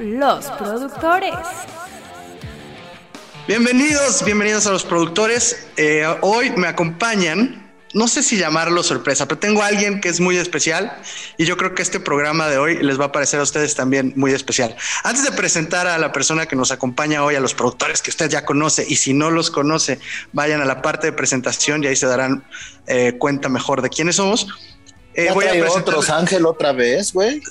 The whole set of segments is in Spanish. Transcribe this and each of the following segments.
los productores. Bienvenidos, bienvenidos a los productores. Eh, hoy me acompañan no sé si llamarlo sorpresa, pero tengo a alguien que es muy especial y yo creo que este programa de hoy les va a parecer a ustedes también muy especial. Antes de presentar a la persona que nos acompaña hoy, a los productores que usted ya conoce y si no los conoce, vayan a la parte de presentación y ahí se darán eh, cuenta mejor de quiénes somos. Eh, voy a presentar... otros Ángel otra vez, güey.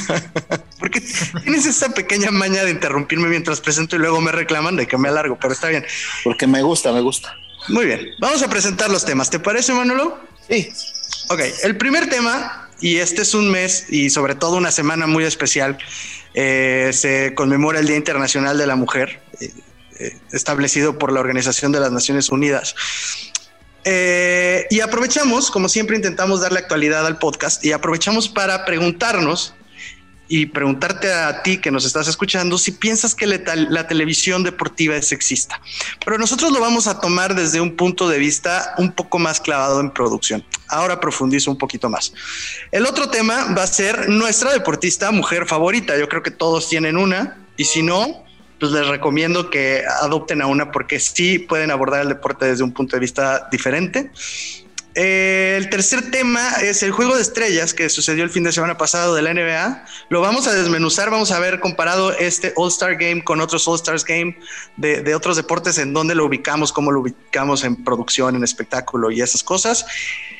Porque tienes esa pequeña maña de interrumpirme mientras presento y luego me reclaman de que me alargo, pero está bien. Porque me gusta, me gusta. Muy bien, vamos a presentar los temas. ¿Te parece, Manolo? Sí. Ok, el primer tema, y este es un mes y sobre todo una semana muy especial, eh, se conmemora el Día Internacional de la Mujer, eh, establecido por la Organización de las Naciones Unidas. Y aprovechamos, como siempre intentamos darle actualidad al podcast, y aprovechamos para preguntarnos y preguntarte a ti que nos estás escuchando si piensas que la, televisión deportiva es sexista. Pero nosotros lo vamos a tomar desde un punto de vista un poco más clavado en producción. Ahora profundizo un poquito más. El otro tema va a ser nuestra deportista mujer favorita. Yo creo que todos tienen una y si no, pues les recomiendo que adopten a una porque sí pueden abordar el deporte desde un punto de vista diferente. Eh, el tercer tema es el juego de estrellas que sucedió el fin de semana pasado de la NBA. Lo vamos a desmenuzar, vamos a ver comparado este All-Star Game con otros All-Stars Game de, otros deportes, en dónde lo ubicamos, cómo lo ubicamos en producción, en espectáculo y esas cosas.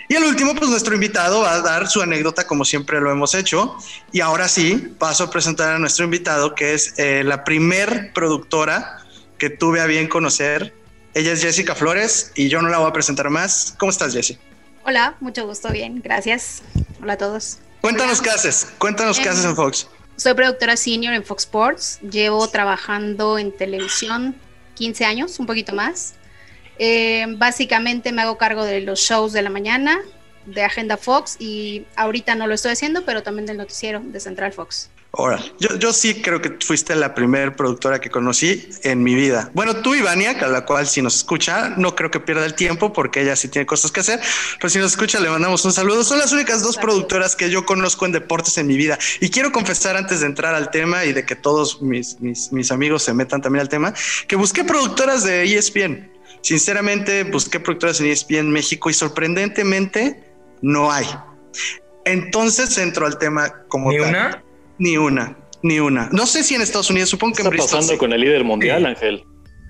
Y el último, pues nuestro invitado va a dar su anécdota como siempre lo hemos hecho. Y ahora sí, paso a presentar a nuestro invitado, que es eh, la primer productora que tuve a bien conocer ella es Jessica Flores y yo no la voy a presentar más. ¿Cómo estás, Jessie? Hola, mucho gusto, bien, gracias. Hola a todos. Cuéntanos qué haces, cuéntanos qué haces en Fox. Soy productora senior en Fox Sports, llevo trabajando en televisión 15 años, un poquito más. Eh, básicamente me hago cargo de los shows de la mañana, de Agenda Fox y ahorita no lo estoy haciendo, pero también del noticiero de Central Fox. Ahora, yo, yo sí creo que fuiste la primera productora que conocí en mi vida. Bueno, tú y Vania, a la cual si nos escucha, no creo que pierda el tiempo porque ella sí tiene cosas que hacer, pero si nos escucha le mandamos un saludo. Son las únicas dos productoras que yo conozco en deportes en mi vida. Y quiero confesar antes de entrar al tema y de que todos mis, mis, mis amigos se metan también al tema, que busqué productoras de ESPN. Sinceramente, busqué productoras en ESPN México y sorprendentemente no hay. Entonces entro al tema como ¿Ni una? Ni una, ni una. No sé si en Estados Unidos, supongo que en Bristol. está pasando con el líder mundial, Ángel?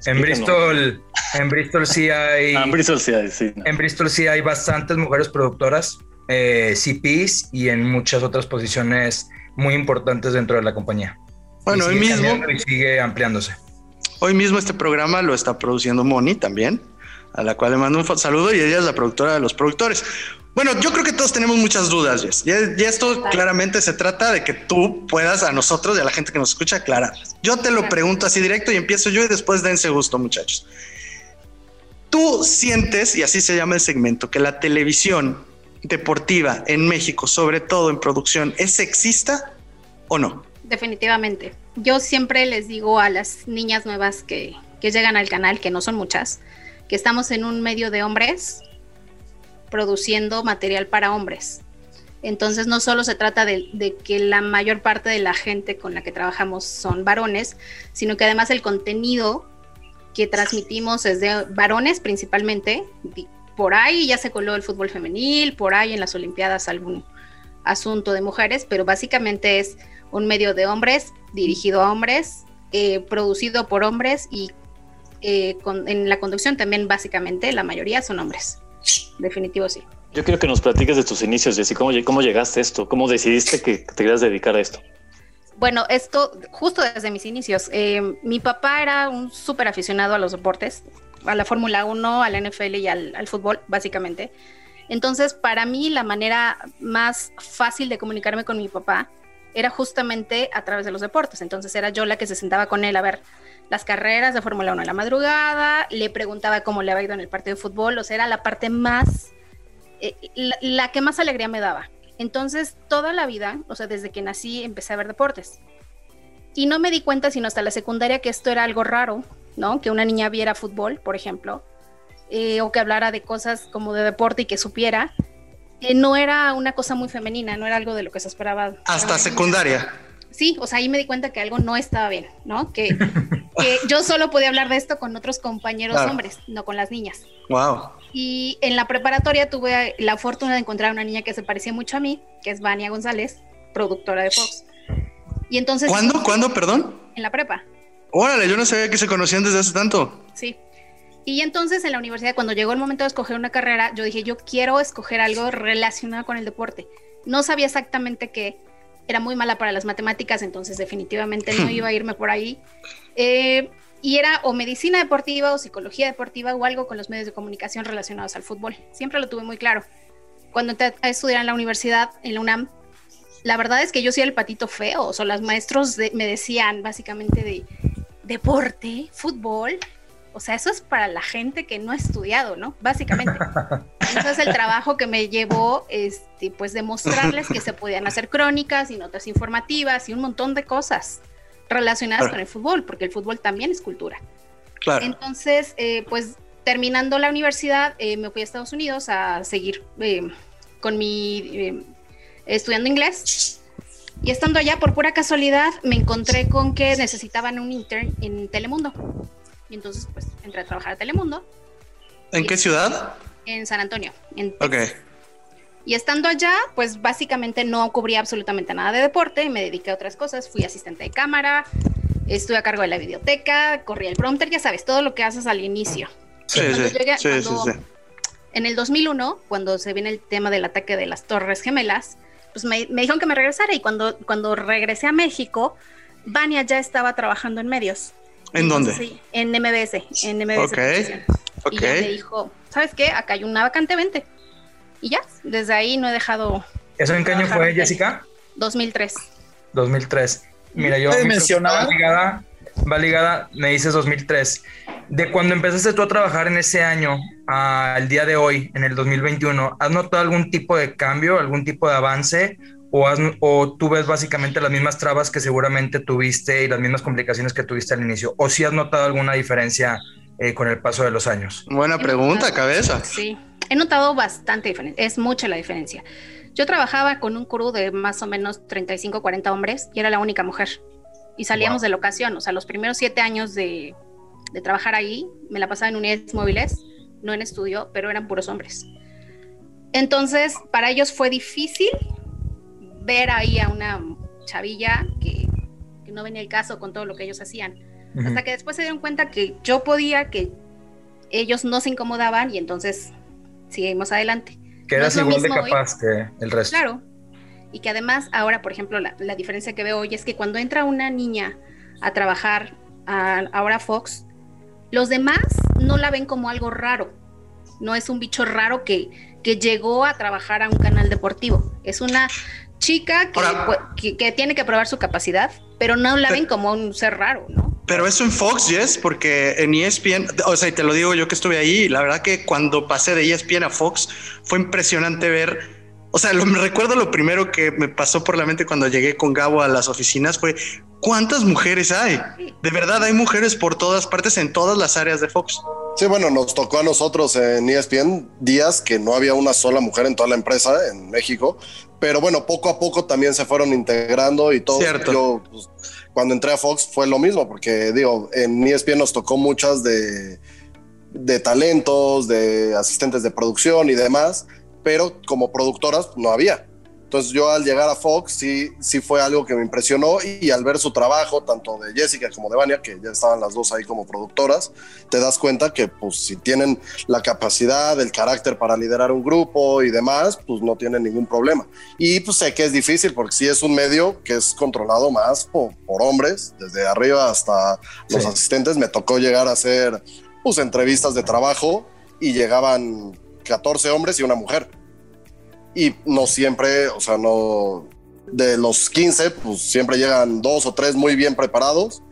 En Bristol, en Bristol sí hay. Ah, en Bristol sí hay, sí. En Bristol sí hay bastantes mujeres productoras, eh, CPs y en muchas otras posiciones muy importantes dentro de la compañía. Bueno, hoy mismo. Y sigue ampliándose. Hoy mismo este programa lo está produciendo Moni también, a la cual le mando un saludo y ella es la productora de los productores. Bueno, yo creo que todos tenemos muchas dudas, Jess. Y, esto claramente se trata de que tú puedas a nosotros y a la gente que nos escucha aclararlas. Yo te lo pregunto así directo y empiezo yo y después dense gusto, muchachos. ¿Tú sientes, y así se llama el segmento, que la televisión deportiva en México, sobre todo en producción, es sexista o no? Definitivamente. Yo siempre les digo a las niñas nuevas que, que llegan al canal, que no son muchas, que estamos en un medio de hombres produciendo material para hombres. Entonces no solo se trata de, que la mayor parte de la gente con la que trabajamos son varones, sino que además el contenido que transmitimos es de varones principalmente. Por ahí ya se coló el fútbol femenil, por ahí en las Olimpiadas algún asunto de mujeres, pero básicamente es un medio de hombres, dirigido a hombres, eh, producido por hombres y eh, en la conducción también básicamente la mayoría son hombres. Definitivo sí. Yo quiero que nos platiques de tus inicios, Jessy. ¿Cómo, cómo llegaste a esto? ¿Cómo decidiste que te querías dedicar a esto? Bueno, esto justo desde mis inicios. Eh, mi papá era un súper aficionado a los deportes, a la Fórmula 1, a la NFL y al, fútbol, básicamente. Entonces, para mí, la manera más fácil de comunicarme con mi papá era justamente a través de los deportes. Entonces, era yo la que se sentaba con él a ver las carreras de Fórmula 1 a la madrugada, le preguntaba cómo le había ido en el partido de fútbol, o sea, era la parte más, eh, la, que más alegría me daba. Entonces, toda la vida, o sea, desde que nací, empecé a ver deportes. Y no me di cuenta, sino hasta la secundaria, que esto era algo raro, ¿no? Que una niña viera fútbol, por ejemplo, eh, o que hablara de cosas como de deporte y que supiera. no era una cosa muy femenina, no era algo de lo que se esperaba. Hasta secundaria. Sí, o sea, ahí me di cuenta que algo no estaba bien, ¿no? Que, que yo solo podía hablar de esto con otros compañeros Claro. hombres, no con las niñas. Wow. Y en la preparatoria tuve la fortuna de encontrar una niña que se parecía mucho a mí, que es Vania González, productora de Fox. Y entonces... ¿Cuándo? ¿Cuándo? Perdón. En la prepa, Órale, yo no sabía que se conocían desde hace tanto. sí. Y entonces en la universidad, cuando llegó el momento de escoger una carrera, yo dije, yo quiero escoger algo relacionado con el deporte. No sabía exactamente qué. Era muy mala para las matemáticas, entonces definitivamente no iba a irme por ahí. Eh, y era o medicina deportiva o psicología deportiva o algo con los medios de comunicación relacionados al fútbol. Siempre lo tuve muy claro. Cuando entré a estudiar en la universidad, en la UNAM, la verdad es que yo soy el patito feo. O sea, los maestros de- me decían básicamente de deporte, fútbol. O sea, eso es para la gente que no ha estudiado, ¿no? Básicamente. Ese es el trabajo que me llevó, este, pues, demostrarles que se podían hacer crónicas y notas informativas y un montón de cosas relacionadas Claro. con el fútbol, porque el fútbol también es cultura. Claro. Entonces, eh, pues terminando la universidad, eh, me fui a Estados Unidos a seguir eh, con mi eh, estudiando inglés. Y estando allá, por pura casualidad, me encontré con que necesitaban un intern en Telemundo. Y entonces, pues, entré a trabajar a Telemundo ¿En qué ciudad? en San Antonio. en Ok. Y estando allá, pues básicamente no cubría absolutamente nada de deporte, me dediqué a otras cosas, fui asistente de cámara, estuve a cargo de la videoteca, corrí el prompter, ya sabes, todo lo que haces al inicio. Sí, sí, llegué- sí, sí, cuando- sí. En el 2001, cuando se viene el tema del ataque de las Torres Gemelas, pues me, me dijeron que me regresara y cuando, cuando regresé a México, Vania ya estaba trabajando en medios. ¿En dónde? Sí, en MBS, en MBS. Ok, ok. Y ya me dijo, ¿sabes qué? Acá hay una vacante, vente. Y ya, desde ahí no he dejado ¿Eso en qué año fue, Jessica? 2003. 2003. Mira, yo... Va ligada, va ligada, me dices 2003. De cuando empezaste tú a trabajar en ese año al día de hoy, en el 2021, ¿has notado algún tipo de cambio, algún tipo de avance? O, has- ¿O tú ves básicamente las mismas trabas que seguramente tuviste y las mismas complicaciones que tuviste al inicio? ¿O si has notado alguna diferencia eh, con el paso de los años? Buena pregunta, notado- cabeza. Sí, he notado bastante diferencia, es mucha la diferencia. Yo trabajaba con un crew de más o menos 35, 40 hombres y era la única mujer. Y salíamos Wow. de locación, o sea, los primeros siete años de, de trabajar ahí, me la pasaba en unidades móviles, no en estudio, pero eran puros hombres. Entonces, para ellos fue difícil ver ahí a una chavilla que, que no venía el caso con todo lo que ellos hacían. Hasta que después se dieron cuenta que yo podía, que ellos no se incomodaban y entonces seguimos adelante. Que no igual de mismo hoy. capaz que el resto. Claro. Y que además ahora, por ejemplo, la, la diferencia que veo hoy es que cuando entra una niña a trabajar a, ahora Fox, los demás no la ven como algo raro. No es un bicho raro que, que llegó a trabajar a un canal deportivo. Es una chica que, Ahora- que, que tiene que probar su capacidad, pero no la ven como un ser raro, ¿no? Pero eso en Fox, Yes, porque en ESPN, o sea, y te lo digo yo que estuve ahí, la verdad que cuando pasé de ESPN a Fox fue impresionante ver, o sea, lo, me recuerdo lo primero que me pasó por la mente cuando llegué con Gabo a las oficinas fue, ¿cuántas mujeres hay? De verdad, hay mujeres por todas partes, en todas las áreas de Fox. Sí, bueno, nos tocó a nosotros en ESPN días que no había una sola mujer en toda la empresa en México, pero bueno, poco a poco también se fueron integrando y todo. Cierto. Yo, pues, cuando entré a Fox fue lo mismo, porque digo, en ESPN nos tocó muchas de, de talentos, de asistentes de producción y demás, pero como productoras no había. Entonces yo al llegar a Fox sí, sí fue algo que me impresionó y, al ver su trabajo, tanto de Jessica como de Vania, que ya estaban las dos ahí como productoras, te das cuenta que pues si tienen la capacidad, el carácter para liderar un grupo y demás, pues no tienen ningún problema. Y pues sé que es difícil porque sí es un medio que es controlado más por, por hombres, desde arriba hasta los Sí. asistentes. Me tocó llegar a hacer pues entrevistas de trabajo y llegaban 14 hombres y una mujer. Y no siempre, o sea, no, de los 15, pues siempre llegan dos o tres muy bien preparados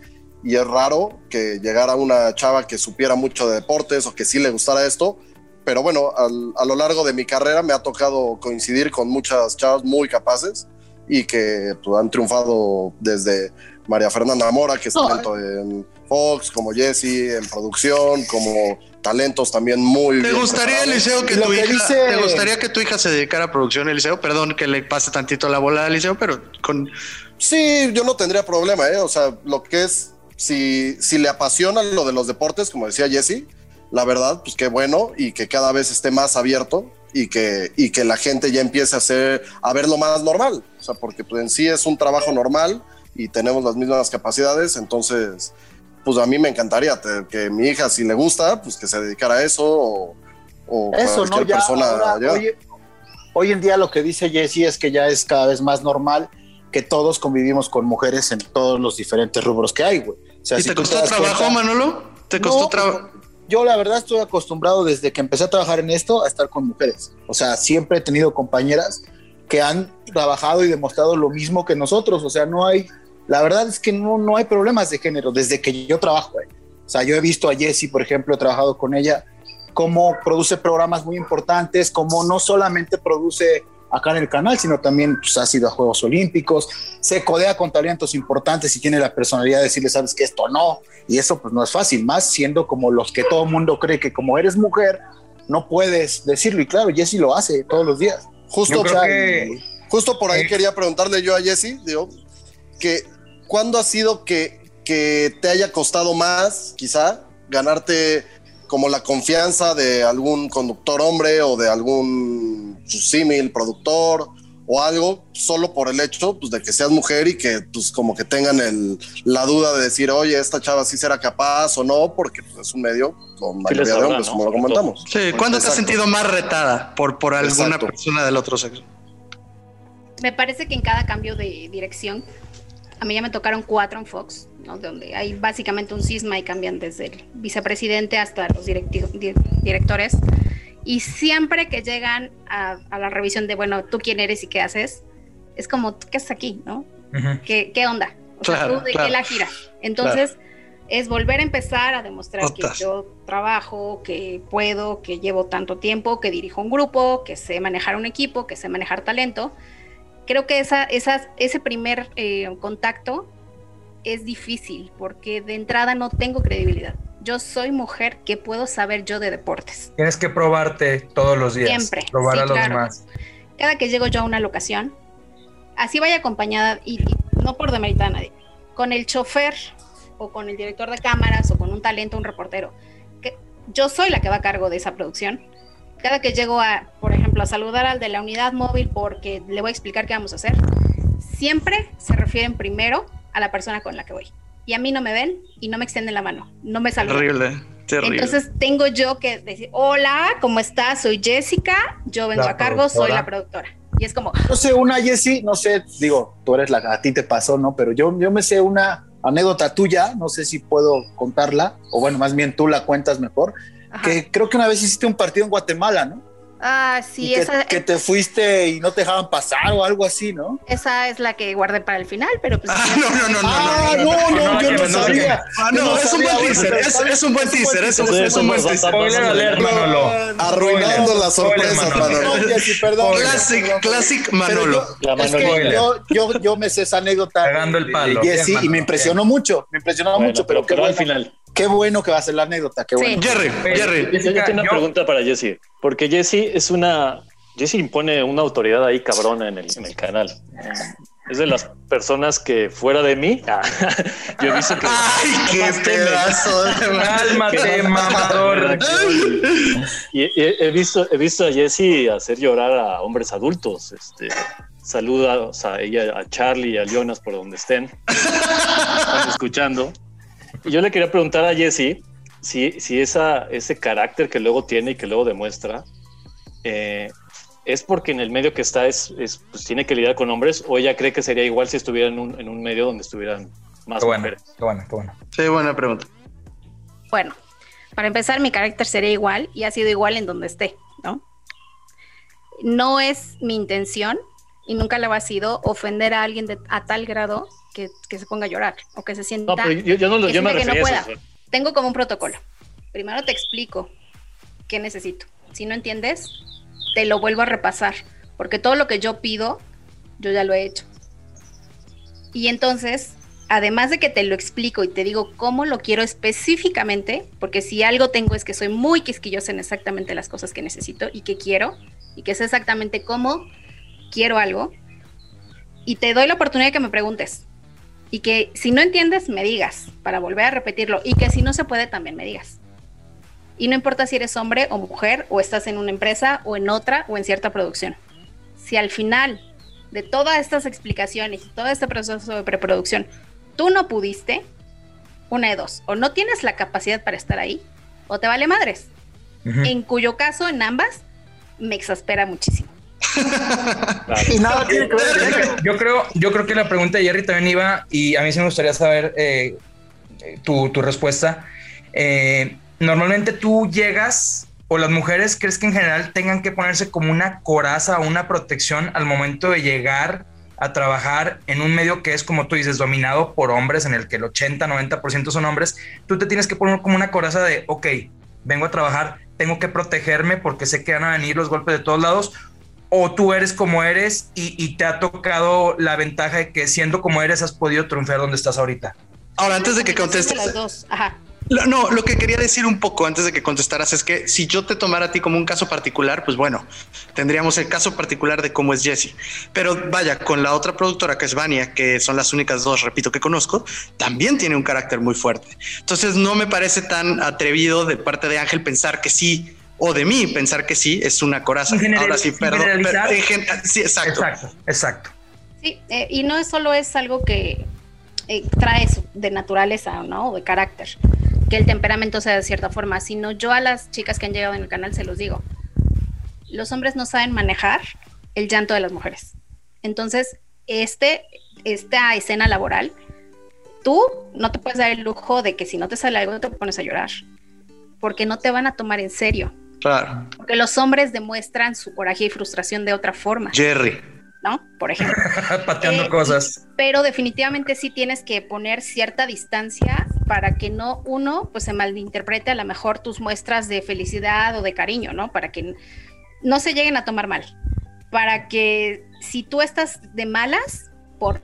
y es raro que llegara una chava que supiera mucho de deportes o que sí le gustara esto. Pero bueno, al- a lo largo de mi carrera me ha tocado coincidir con muchas chavas muy capaces y que pues, han triunfado desde María Fernanda Mora, que es Oh. tanto en Fox, como Jessie, en producción, como talentos también muy ¿Te bien gustaría. Eliseo, que tu que hija, dice- ¿te gustaría que tu hija se dedicara a producción, Eliseo? Perdón que le pase tantito la bola a Eliseo, pero con Sí, yo no tendría problema, ¿eh? O sea, lo que es, si, si le apasiona lo de los deportes, como decía Jesse, la verdad, pues qué bueno y que cada vez esté más abierto y que, y que la gente ya empiece a hacer, a verlo más normal. O sea, porque pues, en sí es un trabajo normal y tenemos las mismas capacidades, entonces, pues a mí me encantaría te- que mi hija, si le gusta, pues que se dedicara a eso o, o Eso, ¿no? cualquier Ya, persona. ahora, ya. Hoy, hoy en día lo que dice Jesse es que ya es cada vez más normal que todos convivimos con mujeres en todos los diferentes rubros que hay, güey. O sea, ¿Y si te costó trabajo, cuenta- Manolo? ¿Te No, costó trabajo? Yo la verdad estoy acostumbrado desde que empecé a trabajar en esto a estar con mujeres. O sea, siempre he tenido compañeras que han trabajado y demostrado lo mismo que nosotros. O sea, no hay, la verdad es que no, no hay problemas de género desde que yo trabajo. ahí. O sea, yo he visto a Jessie, por ejemplo, he trabajado con ella, cómo produce programas muy importantes, cómo no solamente produce acá en el canal, sino también pues, ha sido a Juegos Olímpicos, se codea con talentos importantes y tiene la personalidad de decirle, sabes que esto no, y eso pues no es fácil, más siendo como los que todo el mundo cree que como eres mujer, no puedes decirlo, y claro, Jessie lo hace todos los días. Justo, o sea, que- justo por ahí Eh. quería preguntarle yo a Jesse, digo, que ¿cuándo ha sido que, que te haya costado más, quizá, ganarte como la confianza de algún conductor hombre o de algún símil productor o algo, solo por el hecho pues, de que seas mujer y que pues como que tengan el, la duda de decir, oye, esta chava sí será capaz o no, porque pues, es un medio con mayoría de hombres, ¿no? como lo comentamos. Sí, ¿cuándo te has sentido más retada por, por alguna Exacto. persona del otro sexo? Me parece que en cada cambio de dirección, a mí ya me tocaron cuatro en Fox, ¿no? donde hay básicamente un cisma y cambian desde el vicepresidente hasta los directores. Y siempre que llegan a, a la revisión de, bueno, tú quién eres y qué haces, es como, ¿qué haces aquí? ¿no? Ujú. ¿Qué, qué onda? O sea, Claro, ¿tú de claro. qué la gira? Entonces, es volver a empezar a demostrar Otas. que yo trabajo, que puedo, que llevo tanto tiempo, que dirijo un grupo, que sé manejar un equipo, que sé manejar talento. Creo que esa, esas- ese primer eh, contacto es difícil porque de entrada no tengo credibilidad. Yo soy mujer, ¿qué puedo saber yo de deportes? Tienes que probarte todos los días. Siempre, Probar sí, a los claro. demás. cada que llego yo a una locación, así vaya acompañada, y, y no por demeritar a nadie, con el chofer o con el director de cámaras o con un talento, un reportero, que yo soy la que va a cargo de esa producción. Cada que llego a, por ejemplo, a saludar al de la unidad móvil porque le voy a explicar qué vamos a hacer, siempre se refieren primero a la persona con la que voy. Y a mí no me ven y no me extienden la mano, no me saludan. Terrible, terrible. Entonces tengo yo que decir, hola, ¿cómo estás? Soy Jessica, yo vengo La a cargo, soy productora. la productora. Y es como, No sé, una Jessie, no sé, digo, tú eres la a ti te pasó, ¿no? Pero yo, yo me sé una anécdota tuya, no sé si puedo contarla, o bueno, más bien tú la cuentas mejor, ajá. que creo que una vez hiciste un partido en Guatemala, ¿no? ah, sí, que, esa, que te fuiste y no te dejaban pasar o algo así, ¿no? esa es la que guardé para el final, pero pues... Ah, no, no, no, no, ah, no, no, no, no, yo no, no no, sabía. Ah, no, es un buen teaser, es, un buen teaser, es, un buen teaser. Spoiler Manolo. Arruinando la sorpresa, Manolo. Perdón. Classic, classic Manolo. es que Manolo. yo, yo, yo me sé esa anécdota. Cagando el palo. y me impresionó mucho, me impresionó mucho, pero, qué, al final. Qué bueno que va a ser la anécdota, qué Sí. bueno. Jerry, Jerry. Yo, yo tengo una Yo- pregunta para Jesse, porque Jesse es una. Jesse impone una autoridad ahí cabrona en el, en el canal. Es de las personas que fuera de mí, yo he visto que. Ay, qué pedazo de Cálmate, mamador. Y, y he visto, he visto a Jesse hacer llorar a hombres adultos. Este, saluda o sea, ella, a Charlie y a Jonas por donde estén, están escuchando. Yo le quería preguntar a Jesse si, si esa, ese carácter que luego tiene y que luego demuestra eh, es porque en el medio que está es, es, pues, tiene que lidiar con hombres o ella cree que sería igual si estuviera en un, en un medio donde estuvieran más Qué bueno, mujeres. qué bueno, qué bueno. Sí, buena pregunta. Bueno, para empezar, mi carácter sería igual y ha sido igual en donde esté, ¿no? No es mi intención y nunca lo ha sido ofender a alguien de- a tal grado que, que se ponga a llorar o que se sienta... No, pero yo, yo no lo que yo me que no pueda. eso. Tengo como un protocolo. Primero te explico qué necesito. Si no entiendes, te lo vuelvo a repasar, porque todo lo que yo pido, yo ya lo he hecho. Y entonces, además de que te lo explico y te digo cómo lo quiero específicamente, porque si algo tengo es que soy muy quisquillosa en exactamente las cosas que necesito y que quiero, y que sé exactamente cómo quiero algo, y te doy la oportunidad de que me preguntes. Y que si no entiendes, me digas para volver a repetirlo. Y que si no se puede, también me digas. Y no importa si eres hombre o mujer, o estás en una empresa o en otra o en cierta producción. Si al final de todas estas explicaciones y todo este proceso de preproducción tú no pudiste, una de dos, o no tienes la capacidad para estar ahí, o te vale madres. En cuyo caso, en ambas, me exaspera muchísimo. y nada tiene que ver. Yo creo, yo creo que la pregunta de Jerry también iba, y a mí sí me gustaría saber eh, tu, tu, respuesta. Eh, normalmente tú llegas o las mujeres crees que en general tengan que ponerse como una coraza o una protección al momento de llegar a trabajar en un medio que es, como tú dices, dominado por hombres, en el que el 80, 90% son hombres, tú te tienes que poner como una coraza de, ok, vengo a trabajar, tengo que protegerme porque sé que van a venir los golpes de todos lados, o tú eres como eres y, te ha tocado la ventaja de que siendo como eres has podido triunfar donde estás ahorita. Ahora, antes de que contestes... Las dos. Ajá. No, lo que quería decir un poco antes de que contestaras es que si yo te tomara a ti como un caso particular, pues bueno, tendríamos el caso particular de cómo es Jesse. Pero vaya, con la otra productora que es Vania, que son las únicas dos, repito, que conozco, también tiene un carácter muy fuerte. Entonces no me parece tan atrevido de parte de Ángel pensar que sí o de mí pensar que sí es una coraza. Ahora sí, perdón. sí, exacto. Exacto, exacto. Sí, eh, y no es solo es algo que eh, trae de naturaleza, ¿no? O de carácter que el temperamento sea de cierta forma, sino yo a las chicas que han llegado en el canal se los digo, los hombres no saben manejar el llanto de las mujeres. Entonces, este, esta escena laboral, tú no te puedes dar el lujo de que si no te sale algo te pones a llorar, porque no te van a tomar en serio. Claro. Porque los hombres demuestran su coraje y frustración de otra forma. Jerry. ¿no? Por ejemplo. Pateando eh, cosas. Pero definitivamente sí tienes que poner cierta distancia para que no uno pues se malinterprete a lo mejor tus muestras de felicidad o de cariño, ¿no? Para que no se lleguen a tomar mal. Para que si tú estás de malas por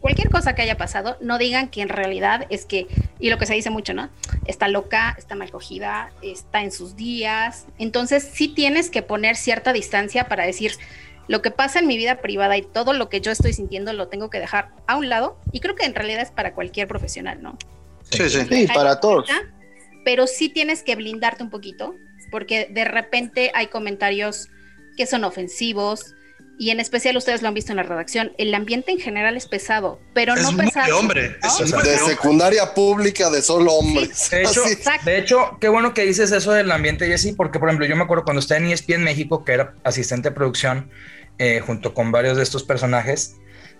cualquier cosa que haya pasado, no digan que en realidad es que, y lo que se dice mucho, ¿no? Está loca, está mal cogida, está en sus días. Entonces sí tienes que poner cierta distancia para decir, lo que pasa en mi vida privada y todo lo que yo estoy sintiendo lo tengo que dejar a un lado. Y creo que en realidad es para cualquier profesional, ¿no? Sí, sí, sí para todos. Pero sí tienes que blindarte un poquito, porque de repente hay comentarios que son ofensivos, y en especial ustedes lo han visto en la redacción, el ambiente en general es pesado, pero no pesado. De hombre, de secundaria pública de solo hombres. De, hecho, de hecho, qué bueno que dices eso del ambiente, Jessy, porque por ejemplo, yo me acuerdo cuando estaba en ESPN México, que era asistente de producción, eh, junto con varios de estos personajes,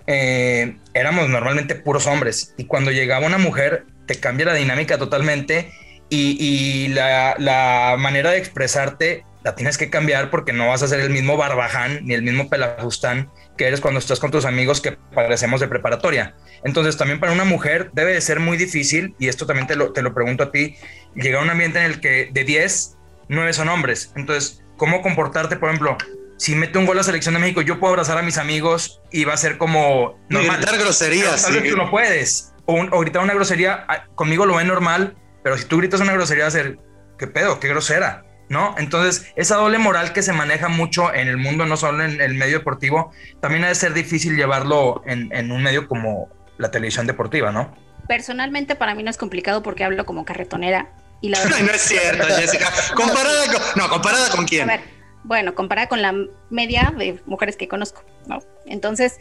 eh, éramos normalmente puros hombres. Y cuando llegaba una mujer, te cambia la dinámica totalmente y, la, manera de expresarte la tienes que cambiar porque no vas a ser el mismo barbaján ni el mismo pelajustán que eres cuando estás con tus amigos que parecemos de preparatoria. Entonces también para una mujer debe de ser muy difícil, y esto también te lo, te lo pregunto a ti, llegar a un ambiente en el que de 10, 9 son hombres. Entonces, ¿cómo comportarte, por ejemplo? si mete un gol a la selección de México, yo puedo abrazar a mis amigos y va a ser como normal. gritar groserías. Tal vez tú no puedes. O, gritar una grosería, ah, conmigo lo ve normal, pero si tú gritas una grosería va a ser, ¿qué pedo? ¿Qué grosera? ¿No? Entonces, esa doble moral que se maneja mucho en el mundo, no solo en el medio deportivo, también ha de ser difícil llevarlo en, un medio como la televisión deportiva, ¿no? Personalmente, para mí no es complicado porque hablo como carretonera. Y la no es cierto, Jessica. Comparada con, no, comparada con quién. A ver, bueno, comparada con la media de mujeres que conozco, ¿no? Entonces,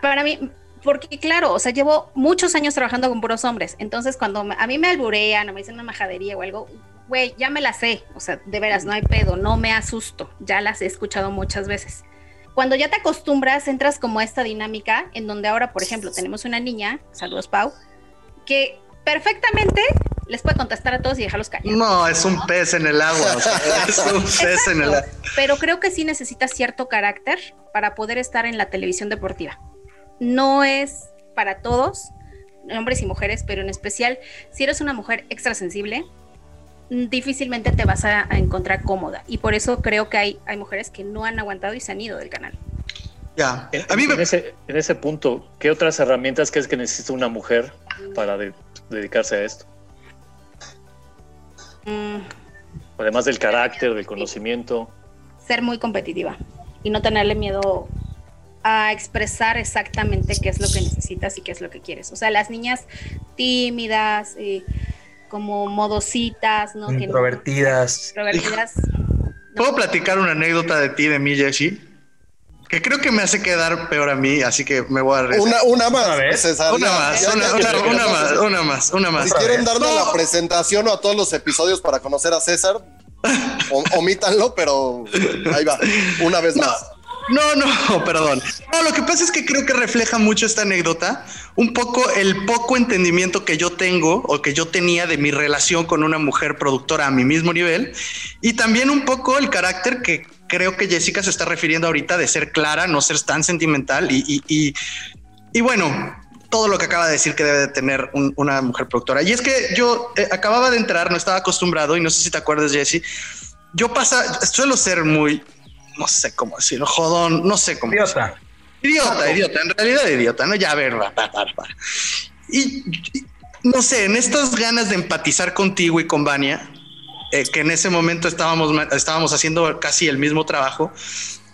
para mí, porque claro, o sea, llevo muchos años trabajando con puros hombres, entonces cuando a mí me alburean o me dicen una majadería o algo, güey, ya me la sé, o sea, de veras, no hay pedo, no me asusto, ya las he escuchado muchas veces. Cuando ya te acostumbras, entras como a esta dinámica en donde ahora, por ejemplo, tenemos una niña, saludos Pau, que perfectamente les puede contestar a todos y dejarlos callados. No, es un pez en el agua. es un pez en el agua. Pero creo que sí necesita cierto carácter para poder estar en la televisión deportiva. No es para todos, hombres y mujeres, pero en especial si eres una mujer extra sensible, difícilmente te vas a, encontrar cómoda. Y por eso creo que hay, hay mujeres que no han aguantado y se han ido del canal. Ya. En, A mí en ese, en ese punto, ¿qué otras herramientas crees que necesita una mujer para de- dedicarse a esto? Mm, Además del carácter, del conocimiento. ser muy competitiva y no tenerle miedo a expresar exactamente qué es lo que necesitas y qué es lo que quieres. O sea, las niñas tímidas, eh, como modositas, ¿no? Que no- Introvertidas. Introvertidas. ¿Puedo platicar una anécdota de ti, de mí, Jesse? Que creo que me hace quedar peor a mí, así que me voy a. Una, una más, A ver. César. Una ya, más, ya, una, ya, una- ya, una ya, más, una más, una más. Si quieren darle No. la presentación o a todos los episodios para conocer a César, o- omítanlo, pero ahí va, una vez No, más. No, no, perdón. No, lo que pasa es que creo que refleja mucho esta anécdota, un poco el poco entendimiento que yo tengo o que yo tenía de mi relación con una mujer productora a mi mismo nivel y también un poco el carácter que creo que Jessica se está refiriendo ahorita de ser clara, no ser tan sentimental y, y, y, bueno, todo lo que acaba de decir que debe de tener un- una mujer productora. Y es que yo eh, acababa de entrar, no estaba acostumbrado y no sé si te acuerdas, Jessie. Yo pasa, suelo ser muy, no sé cómo decirlo, jodón, no sé cómo. Idiota. Idiota, idiota, en realidad idiota, ¿no? Ya, a ver, va, va, va, va. Y, y, no sé, en estas ganas de empatizar contigo y con Vania, eh, que en ese momento estábamos, estábamos haciendo casi el mismo trabajo,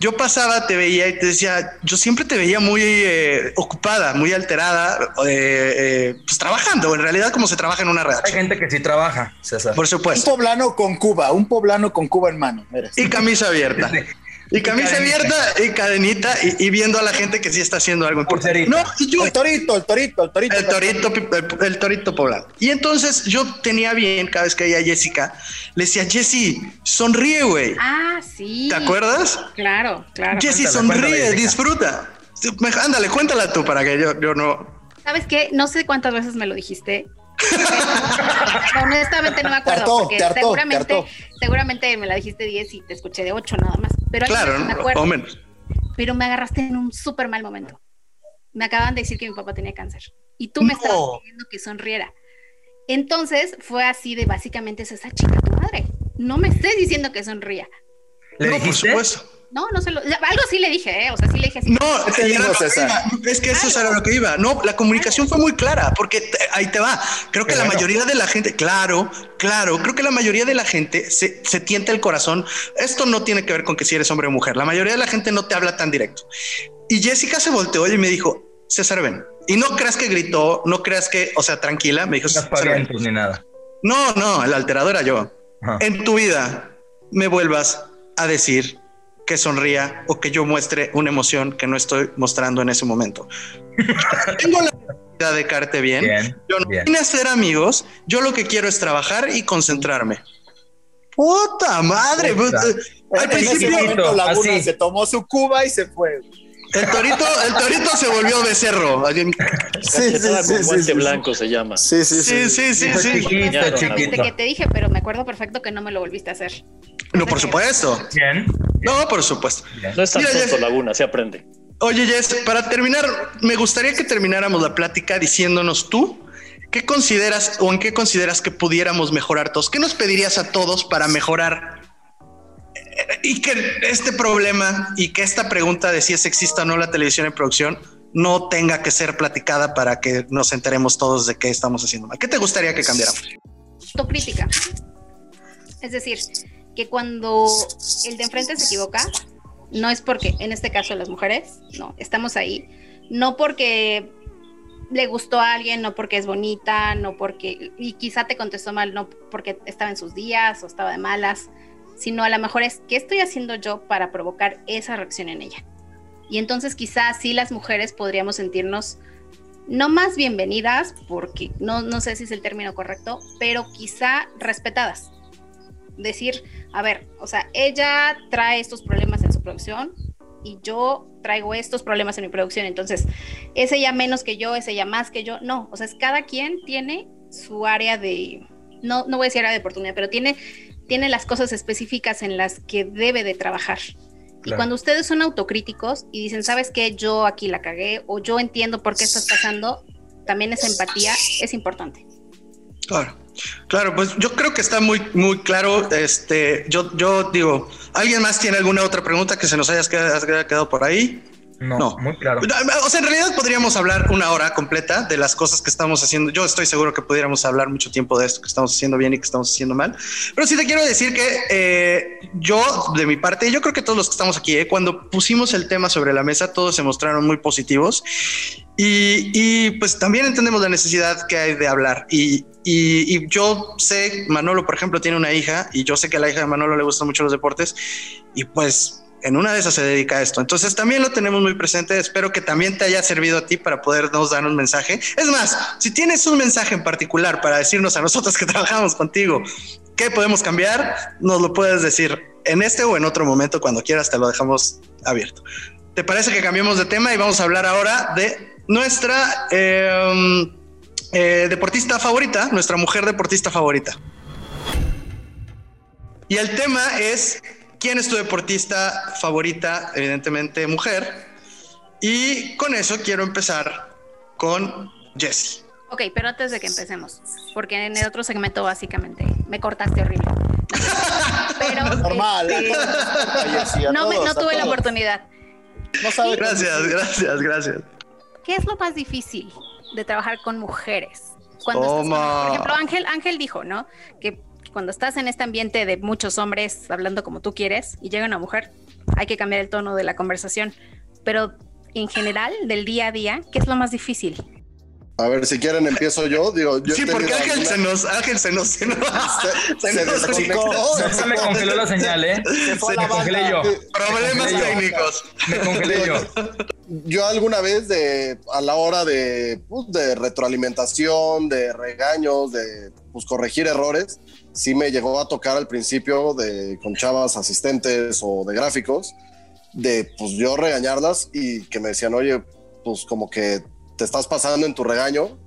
yo pasaba, te veía y te decía, yo siempre te veía muy eh, ocupada, muy alterada, eh, eh, pues trabajando, en realidad como se trabaja en una Hay redacción. gente que sí trabaja, César. Por Un supuesto. poblano con Cuba, un poblano con Cuba en mano. eres. Y camisa abierta. Y camisa cadenita. abierta y cadenita y, y viendo a la gente que sí está haciendo algo importante. No, y yo, El torito, el torito, el torito. El torito, el, el torito poblano. Y entonces yo tenía bien cada vez que veía a Jessica, le decía, Jessy, sonríe, güey. Ah, sí. ¿Te acuerdas? Claro, claro. Jessy, sonríe, disfruta. Ándale, cuéntala tú para que yo, yo no. ¿Sabes qué? No sé cuántas veces me lo dijiste. honestamente no me acuerdo. Te hartó, porque te hartó, te seguramente, hartó. seguramente me la dijiste 10 y te escuché de 8 nada más. Pero Claro, veces me ¿no? acuerdo. o menos. pero me agarraste en un súper mal momento. Me acaban de decir que mi papá tenía cáncer y tú me No. estabas pidiendo que sonriera. Entonces fue así de básicamente es esa chica tu madre. No me estés diciendo que sonría. ¿Le no, por dijiste? supuesto. No, no se lo. Algo sí le dije, ¿eh? O sea, sí le dije así. No, ¿Qué te digo, era lo que César? es que eso era lo que iba. No, la comunicación fue muy clara, porque te- ahí te va. Creo que la mayoría de la gente, claro, claro, creo que la mayoría de la gente se, se tienta el corazón. Esto no tiene que ver con que si eres hombre o mujer. La mayoría de la gente no te habla tan directo. Y Jessica se volteó y me dijo, César, ven. Y no creas que gritó, no creas que, o sea, tranquila, me dijo, No ni nada. no, no, el alterado era yo Ajá. en tu vida me vuelvas a decir que sonría o que yo muestre una emoción que no estoy mostrando en ese momento. Tengo la necesidad de caerte bien. Bien, Yo no bien. vine a ser amigos. Yo lo que quiero es trabajar y concentrarme. Puta madre. Puta. pues, Al En principio, momento Laguna así. se tomó su Cuba y se fue. El torito, el torito se volvió becerro. Cachetada con guante blanco se llama. Sí, sí, Sí, sí, sí, sí. chiquito, chiquito. que te dije, pero me acuerdo perfecto que no me lo volviste a hacer. No, por supuesto. Bien. No, por supuesto. No es tan tonto, Laguna, se aprende. Oye, Jess, para terminar, me gustaría que termináramos la plática diciéndonos tú qué consideras o en qué consideras que pudiéramos mejorar todos. ¿Qué nos pedirías a todos para mejorar y que este problema y que esta pregunta de si es sexista o no la televisión en producción no tenga que ser platicada para que nos enteremos todos de qué estamos haciendo mal? ¿Qué te gustaría que cambiáramos? Autocrítica. Es decir, que cuando el de enfrente se equivoca, no es porque, en este caso las mujeres, no, estamos ahí, no porque le gustó a alguien, no porque es bonita, no porque, y quizá te contestó mal, no porque estaba en sus días o estaba de malas, sino a lo mejor es, ¿qué estoy haciendo yo para provocar esa reacción en ella? Y entonces quizá así las mujeres podríamos sentirnos no más bienvenidas, porque no, no sé si es el término correcto, pero quizá respetadas. Decir, a ver, o sea, ella trae estos problemas en su producción y yo traigo estos problemas en mi producción, entonces, es ella menos que yo, es ella más que yo, no, o sea, es cada quien tiene su área de, no, no voy a decir área de oportunidad, pero tiene, tiene las cosas específicas en las que debe de trabajar. Y cuando ustedes son autocríticos y dicen, ¿sabes qué? Yo aquí la cagué o yo entiendo por qué estás pasando, también esa empatía es importante. Claro, claro, pues yo creo que está muy, muy claro. Este, yo, yo digo, ¿alguien más tiene alguna otra pregunta que se nos haya quedado por ahí? No, No. muy claro. O sea, en realidad podríamos hablar una hora completa de las cosas que estamos haciendo. Yo estoy seguro que pudiéramos hablar mucho tiempo de esto que estamos haciendo bien y que estamos haciendo mal. Pero sí te quiero decir que eh, yo, de mi parte, yo creo que todos los que estamos aquí, eh, cuando pusimos el tema sobre la mesa, todos se mostraron muy positivos y, y, pues también entendemos la necesidad que hay de hablar. Y, y, y yo sé, Manolo, por ejemplo, tiene una hija y yo sé que a la hija de Manolo le gustan mucho los deportes y pues en una de esas se dedica a esto. Entonces también lo tenemos muy presente. Espero que también te haya servido a ti para podernos dar un mensaje. Es más, si tienes un mensaje en particular para decirnos a nosotros que trabajamos contigo, ¿qué podemos cambiar? Nos lo puedes decir en este o en otro momento, cuando quieras, te lo dejamos abierto. ¿Te parece que cambiemos de tema y vamos a hablar ahora de nuestra eh, eh, deportista favorita, nuestra mujer deportista favorita? Y el tema es quién es tu deportista favorita, evidentemente mujer. Y con eso quiero empezar con Jessie. Ok, pero antes de que empecemos, porque en el otro segmento básicamente me cortaste horrible. Pero Normal. este, Oye, sí, a no, me- todos, no a tuve la todos. oportunidad. No sabe Gracias, gracias, gracias. ¿Qué es lo más difícil de trabajar con mujeres? Cuando estás con- Toma. por ejemplo, Ángel, Ángel dijo, ¿no? Que cuando estás en este ambiente de muchos hombres hablando como tú quieres y llega una mujer, hay que cambiar el tono de la conversación. Pero en general, del día a día, ¿qué es lo más difícil? A ver, si quieren empiezo yo. Digo, yo Sí, porque Ángel se nos, Ángel se nos, se nos, se, se se nos desconectó. Se me congeló la señal, ¿eh? Se fue Me congelé yo. problemas Yo. técnicos. Me congelé yo. Yo alguna vez de a la hora de, pues, de retroalimentación, de regaños, de pues, corregir errores, sí me llegó a tocar al principio de con chavas asistentes o de gráficos, de pues yo regañarlas y que me decían, oye, pues como que te estás pasando en tu regaño.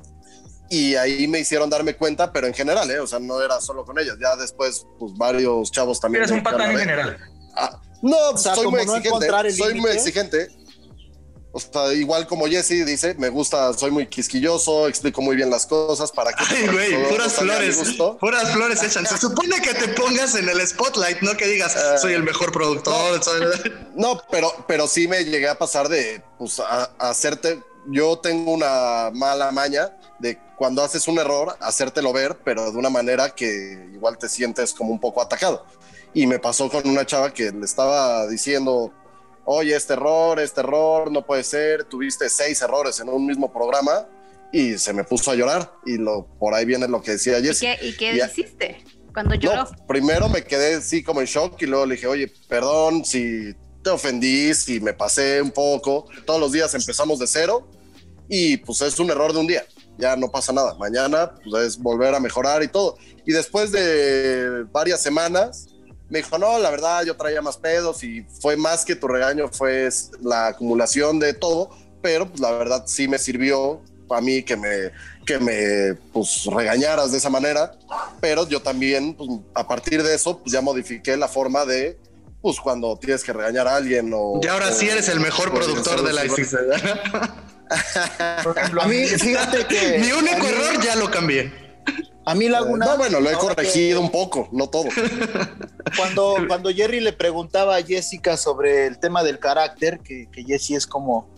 Y ahí me hicieron darme cuenta, pero en general, ¿eh? o sea, no era solo con ellas. Ya después, pues varios chavos también. Eres un patán en dijeron, "A ver, general. Ah, no, O sea, soy muy no exigente. soy muy exigente. O sea, igual como Jesse dice, me gusta, soy muy quisquilloso, explico muy bien las cosas para que Ay, güey, puras flores. Puras flores echan. Se supone que te pongas en el spotlight, no que digas, Eh, soy el mejor productor. No, pero, pero sí me llegué a pasar de pues, a, a hacerte. Yo tengo una mala maña de cuando haces un error, hacértelo ver, pero de una manera que igual te sientes como un poco atacado. Y me pasó con una chava que le estaba diciendo, oye, este error, este error, no puede ser, tuviste seis errores en un mismo programa y se me puso a llorar. Y lo, por ahí viene lo que decía ¿Y Jess. qué, y qué Ya. hiciste cuando lloró? No, primero me quedé así como en shock y luego le dije, oye, perdón si te ofendí, si me pasé un poco. Todos los días empezamos de cero y pues es un error de un día. Ya no pasa nada. Mañana pues es volver a mejorar y todo. Y después de varias semanas me dijo, no, la verdad yo traía más pedos y fue más que tu regaño, fue la acumulación de todo, pero pues la verdad sí me sirvió a mí que me, que me pues, regañaras de esa manera, pero yo también pues, a partir de eso pues ya modifiqué la forma de pues cuando tienes que regañar a alguien o... Y ahora sí o- eres el mejor productor de la. Por ejemplo, A mí, fíjate que. Mi único error ya lo cambié. A mí Laguna. No, bueno, lo he corregido que- un poco, no todo. Cuando, cuando Jerry le preguntaba a Jessica sobre el tema del carácter, que, que Jessie es como.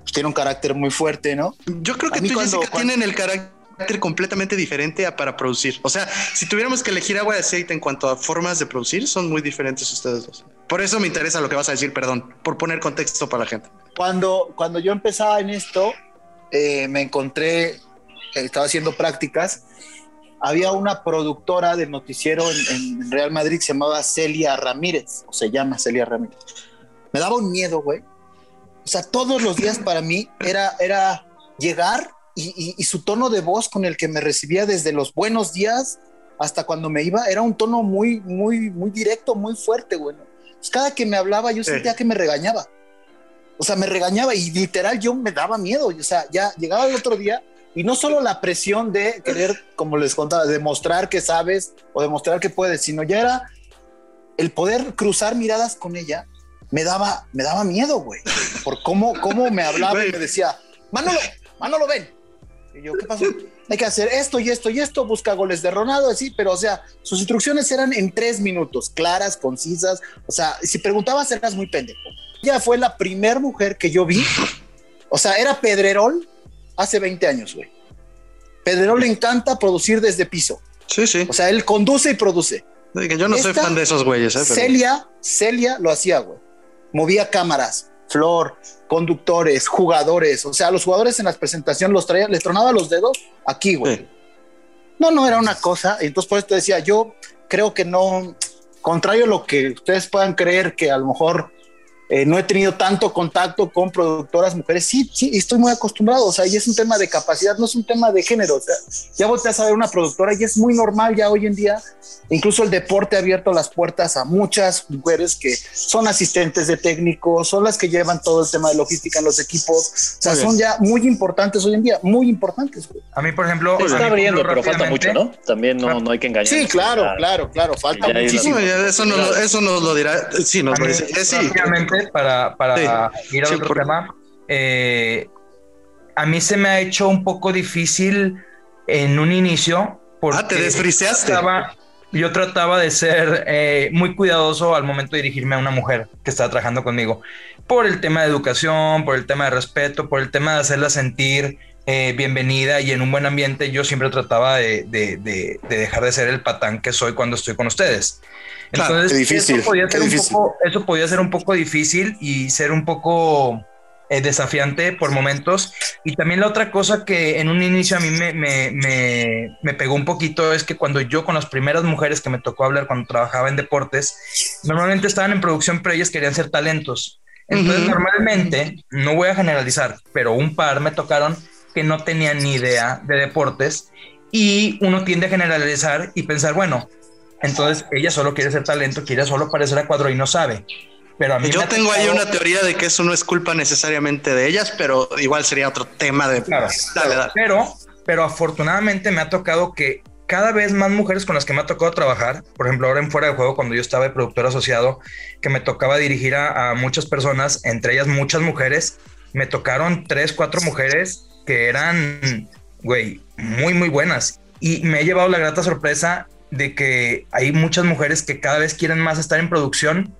pues, tiene un carácter muy fuerte, ¿no? Yo creo que tú y cuando- Jessica cuando- tienen el carácter completamente diferente a para producir. O sea, si tuviéramos que elegir agua de aceite en cuanto a formas de producir, son muy diferentes ustedes dos. Por eso me interesa lo que vas a decir, perdón, por poner contexto para la gente. Cuando, cuando yo empezaba en esto, eh, me encontré, eh, estaba haciendo prácticas. Había una productora del noticiero en, en Real Madrid que se llamaba Celia Ramírez, o se llama Celia Ramírez. Me daba un miedo, güey. O sea, todos los días para mí era, era llegar y, y- y su tono de voz con el que me recibía desde los buenos días hasta cuando me iba, era un tono muy, muy, muy directo, muy fuerte, güey. Pues cada que me hablaba yo sentía que me regañaba. O sea, me regañaba y literal yo me daba miedo. O sea, ya llegaba el otro día y no solo la presión de querer, como les contaba, demostrar que sabes o demostrar que puedes, sino ya era el poder cruzar miradas con ella. Me daba, me daba miedo, güey, por cómo, cómo me hablaba y me decía, Manolo, Manolo, ven. Y yo, ¿qué pasó? Hay que hacer esto y esto y esto, busca goles de Ronaldo, así, pero o sea, sus instrucciones eran en tres minutos, claras, concisas. O sea, si preguntabas eras muy pendejo. Ella fue la primera mujer que yo vi. O sea, era Pedrerol hace 20 años, güey. Pedrerol le encanta producir desde piso. Sí, sí. O sea, él conduce y produce. Yo no soy fan de esos güeyes, ¿eh? Pero- Celia, Celia lo hacía, güey. Movía cámaras, flor, conductores, jugadores. O sea, los jugadores en las presentaciones los traía, les tronaba los dedos aquí, güey. Sí. No, no era una cosa. Entonces, por eso te decía, yo creo que no, contrario a lo que ustedes puedan creer que a lo mejor eh, no he tenido tanto contacto con productoras mujeres, sí, sí, estoy muy acostumbrado. O sea, y es un tema de capacidad, no es un tema de género. O sea, ya volteas a ver una productora y es muy normal ya hoy en día. Incluso el deporte ha abierto las puertas a muchas mujeres que son asistentes de técnicos, son las que llevan todo el tema de logística en los equipos. O sea, son ya muy importantes hoy en día, muy importantes. güey. A mí, por ejemplo. Se está abriendo, pero falta mucho, ¿no? También no, no hay que engañar. Sí, claro, claro, claro, falta muchísimo. Sí, eso, nos, lo- eso nos lo dirá. Sí, nos lo dice. Eh, sí. Para, para Sí. ir a otro tema, eh, a mí se me ha hecho un poco difícil en un inicio. Porque Ah, te desfriseaste. Yo trataba, yo trataba de ser eh, muy cuidadoso al momento de dirigirme a una mujer que estaba trabajando conmigo. Por el tema de educación, por el tema de respeto, por el tema de hacerla sentir eh, bienvenida y en un buen ambiente. Yo siempre trataba de, de- de- de dejar de ser el patán que soy cuando estoy con ustedes. Claro, Entonces, qué difícil, eso podía, ser un poco, eso podía ser un poco difícil y ser un poco eh, desafiante por momentos. Y también la otra cosa que en un inicio a mí me, me, me, me pegó un poquito es que cuando yo con las primeras mujeres que me tocó hablar cuando trabajaba en deportes, normalmente estaban en producción, pero ellas querían ser talentos. Entonces, Ujú. normalmente, no voy a generalizar, pero un par me tocaron que no tenían ni idea de deportes y uno tiende a generalizar y pensar, bueno, entonces ella solo quiere ser talento, quiere solo parecer a cuadro y no sabe. Pero a mí Yo tengo ahí una teoría de que eso no es culpa necesariamente de ellas, pero igual sería otro tema de. Claro, Dale, dale. Pero, pero afortunadamente me ha tocado que cada vez más mujeres con las que me ha tocado trabajar, por ejemplo, ahora en Fuera de Juego, cuando yo estaba de productor asociado, que me tocaba dirigir a, a muchas personas, entre ellas muchas mujeres, me tocaron tres, cuatro mujeres que eran, güey, muy, muy buenas. Y me he llevado la grata sorpresa de que hay muchas mujeres que cada vez quieren más estar en producción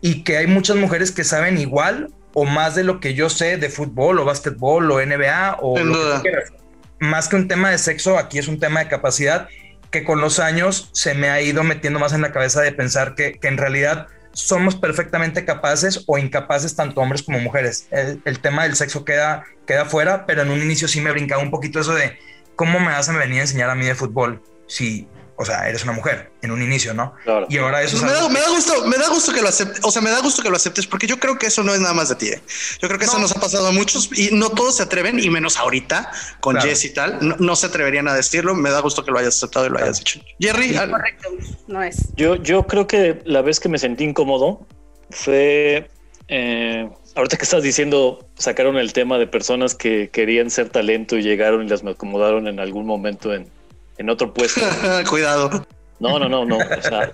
y que hay muchas mujeres que saben igual o más de lo que yo sé de fútbol o básquetbol o NBA o Sin lo que duda. quieras. Más que un tema de sexo, aquí es un tema de capacidad que con los años se me ha ido metiendo más en la cabeza de pensar que, que en realidad somos perfectamente capaces o incapaces tanto hombres como mujeres. El, el tema del sexo queda, queda fuera, pero en un inicio sí me brincaba un poquito eso de cómo me vas a venir a enseñar a mí de fútbol si, o sea, eres una mujer en un inicio, ¿no? Claro. Y ahora eso es me, da, me gusto, me da gusto que lo aceptes, o sea, me da gusto que lo aceptes porque yo creo que eso no es nada más de ti. ¿eh? Yo creo que eso No. nos ha pasado a muchos y no todos se atreven y menos ahorita con Claro. Jess y tal, no, no se atreverían a decirlo. Me da gusto que lo hayas aceptado y lo hayas dicho. Jerry, al- Correcto, no es. Yo, yo creo que la vez que me sentí incómodo fue eh, ahorita que estás diciendo, sacaron el tema de personas que querían ser talento y llegaron y las me acomodaron en algún momento en, en otro puesto. cuidado. No, no, no, no. O sea,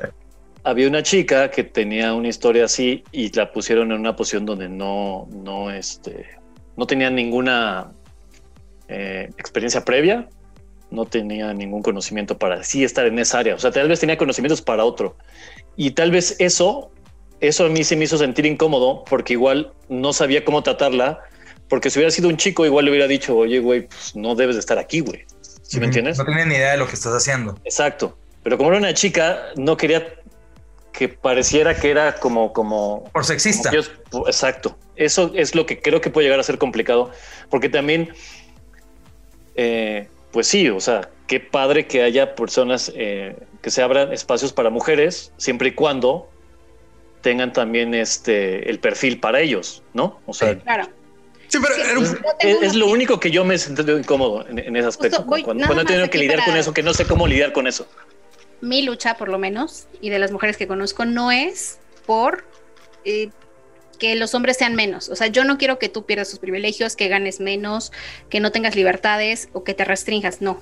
había una chica que tenía una historia así y la pusieron en una posición donde no, no, este, no tenía ninguna eh, experiencia previa, no tenía ningún conocimiento para sí estar en esa área. O sea, tal vez tenía conocimientos para otro. Y tal vez eso, eso a mí se me hizo sentir incómodo porque igual no sabía cómo tratarla. Porque si hubiera sido un chico, igual le hubiera dicho, oye, güey, pues no debes de estar aquí, güey. ¿Sí me entiendes? No tienen ni idea de lo que estás haciendo. Exacto. Pero como era una chica, no quería que pareciera que era como, como, Por sexista. como que yo- exacto. Eso es lo que creo que puede llegar a ser complicado, porque también, eh, pues sí, o sea, qué padre que haya personas eh, que se abran espacios para mujeres, siempre y cuando tengan también este el perfil para ellos, ¿no? O sea, Sí. Claro. Sí, pero era un- es, lo único que yo me he sentido incómodo en, en ese aspecto. voy- cuando cuando he tenido que lidiar para- con eso, que no sé cómo lidiar con eso. mi lucha, por lo menos, y de las mujeres que conozco, no es por eh, que los hombres sean menos. O sea, yo no quiero que tú pierdas tus privilegios, que ganes menos, que no tengas libertades o que te restringas. No.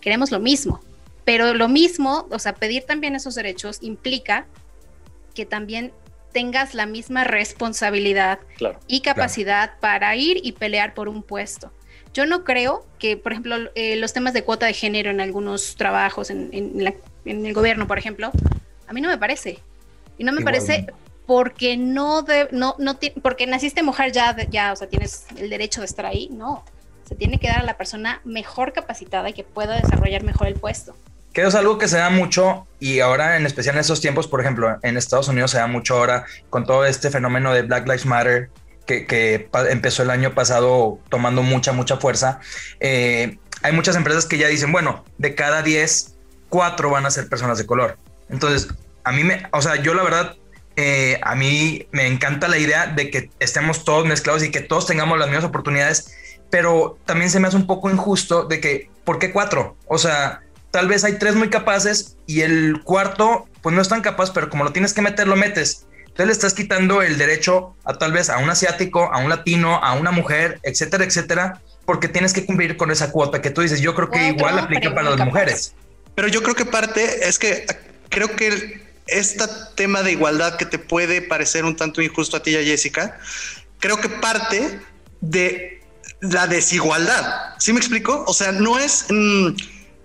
Queremos lo mismo. Pero lo mismo, o sea, pedir también esos derechos implica que también tengas la misma responsabilidad Claro. y capacidad para ir y pelear por un puesto. Yo no creo que, por ejemplo, eh, los temas de cuota de género en algunos trabajos, en, en la- en el gobierno, por ejemplo, a mí no me parece. Y no me Igual, parece porque no, de, no, no ti- porque naciste mujer ya, de- ya, o sea, tienes el derecho de estar ahí, no. Se tiene que dar a la persona mejor capacitada y que pueda desarrollar mejor el puesto. Que es algo que se da mucho y ahora en especial en estos tiempos, por ejemplo, en Estados Unidos se da mucho ahora con todo este fenómeno de Black Lives Matter que, que empezó el año pasado tomando mucha, mucha fuerza. Eh, hay muchas empresas que ya dicen, bueno, de cada 10, 4 van a ser personas de color. Entonces, a mí me, o sea, yo la verdad, eh, a mí me encanta la idea de que estemos todos mezclados y que todos tengamos las mismas oportunidades, pero también se me hace un poco injusto de que, ¿por qué cuatro? O sea, tal vez hay tres muy capaces y el cuarto, pues no es tan capaz, pero como lo tienes que meter, lo metes. Entonces le estás quitando el derecho a tal vez a un asiático, a un latino, a una mujer, etcétera, etcétera, porque tienes que cumplir con esa cuota que tú dices. Yo creo que igual aplica para las capaz. mujeres. Pero yo creo que parte es que creo que este tema de igualdad que te puede parecer un tanto injusto a ti y a Jessica, creo que parte de la desigualdad. ¿Sí me explico? O sea, no es mm,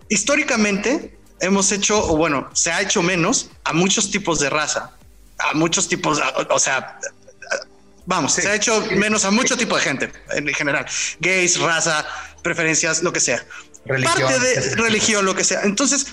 históricamente hemos hecho, o bueno, se ha hecho menos a muchos tipos de raza, a muchos tipos, o sea, vamos, se ha hecho menos a mucho tipo de gente en general, gays, raza, preferencias, lo que sea Religión. parte de religión, lo que sea. Entonces,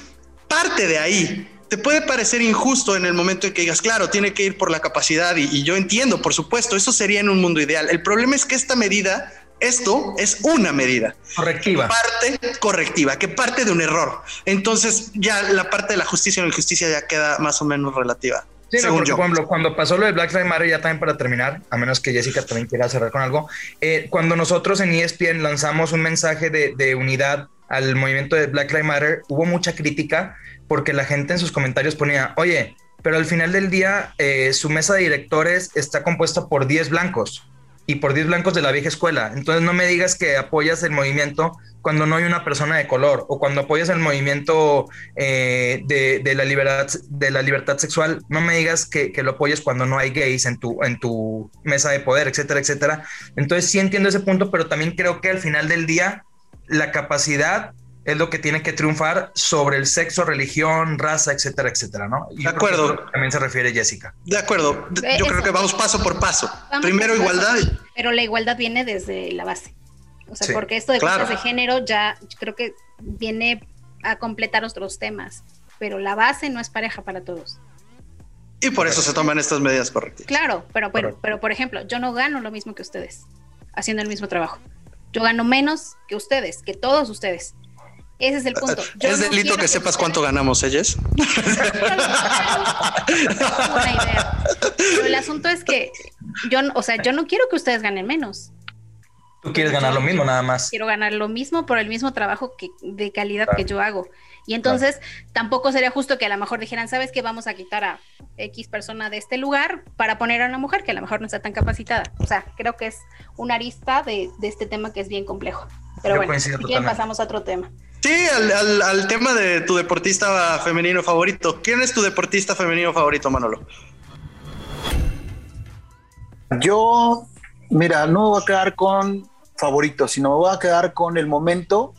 parte de ahí. Te puede parecer injusto en el momento en que digas, claro, tiene que ir por la capacidad y, y yo entiendo, por supuesto, eso sería en un mundo ideal. El problema es que esta medida, esto es una medida Correctiva. parte correctiva, que parte de un error. Entonces ya la parte de la justicia o la injusticia ya queda más o menos relativa. Sí, no, porque, por ejemplo, cuando pasó lo de Black Lives Matter, ya también para terminar, a menos que Jessica también quiera cerrar con algo, eh, cuando nosotros en ESPN lanzamos un mensaje de, de unidad al movimiento de Black Lives Matter, hubo mucha crítica porque la gente en sus comentarios ponía, oye, pero al final del día eh, su mesa de directores está compuesta por 10 blancos y por 10 blancos de la vieja escuela. Entonces no me digas que apoyas el movimiento cuando no hay una persona de color o cuando apoyas el movimiento eh, de, de la libertad, de la libertad sexual, no me digas que, que lo apoyes cuando no hay gays en tu, en tu mesa de poder, etcétera, etcétera. Entonces sí entiendo ese punto, pero también creo que al final del día la capacidad es lo que tiene que triunfar sobre el sexo, religión, raza, etcétera, etcétera, ¿no? Y que acuerdo. también se refiere Jessica. De acuerdo. Yo eso. creo que vamos paso por paso. Vamos Primero por igualdad. Pero la igualdad viene desde la base. O sea, Sí, porque esto de claro. cosas de género ya creo que viene a completar otros temas. Pero la base no es pareja para todos. Y por eso se toman estas medidas correctas. Claro, pero, pero, pero por ejemplo, yo no gano lo mismo que ustedes haciendo el mismo trabajo. Yo gano menos que ustedes, que todos ustedes. Ese es el punto. Yo es no delito que sepas cuánto ganamos, ¿eh? Buena idea. Pero el asunto es que yo, no- o sea, yo no quiero que ustedes ganen menos. Tú quieres ganar lo mismo nada más. Quiero ganar lo mismo por el mismo trabajo que, de calidad Claro. que yo hago. Y entonces tampoco sería justo que a lo mejor dijeran, ¿sabes qué? Vamos a quitar a X persona de este lugar para poner a una mujer que a lo mejor no está tan capacitada. O sea, creo que es una arista de, de este tema que es bien complejo. Pero Yo bueno, si quieren pasamos a otro tema. Sí, al, al- al tema de tu deportista femenino favorito. ¿Quién es tu deportista femenino favorito, Manolo? Yo, mira, no me voy a quedar con favoritos, sino me voy a quedar con el momento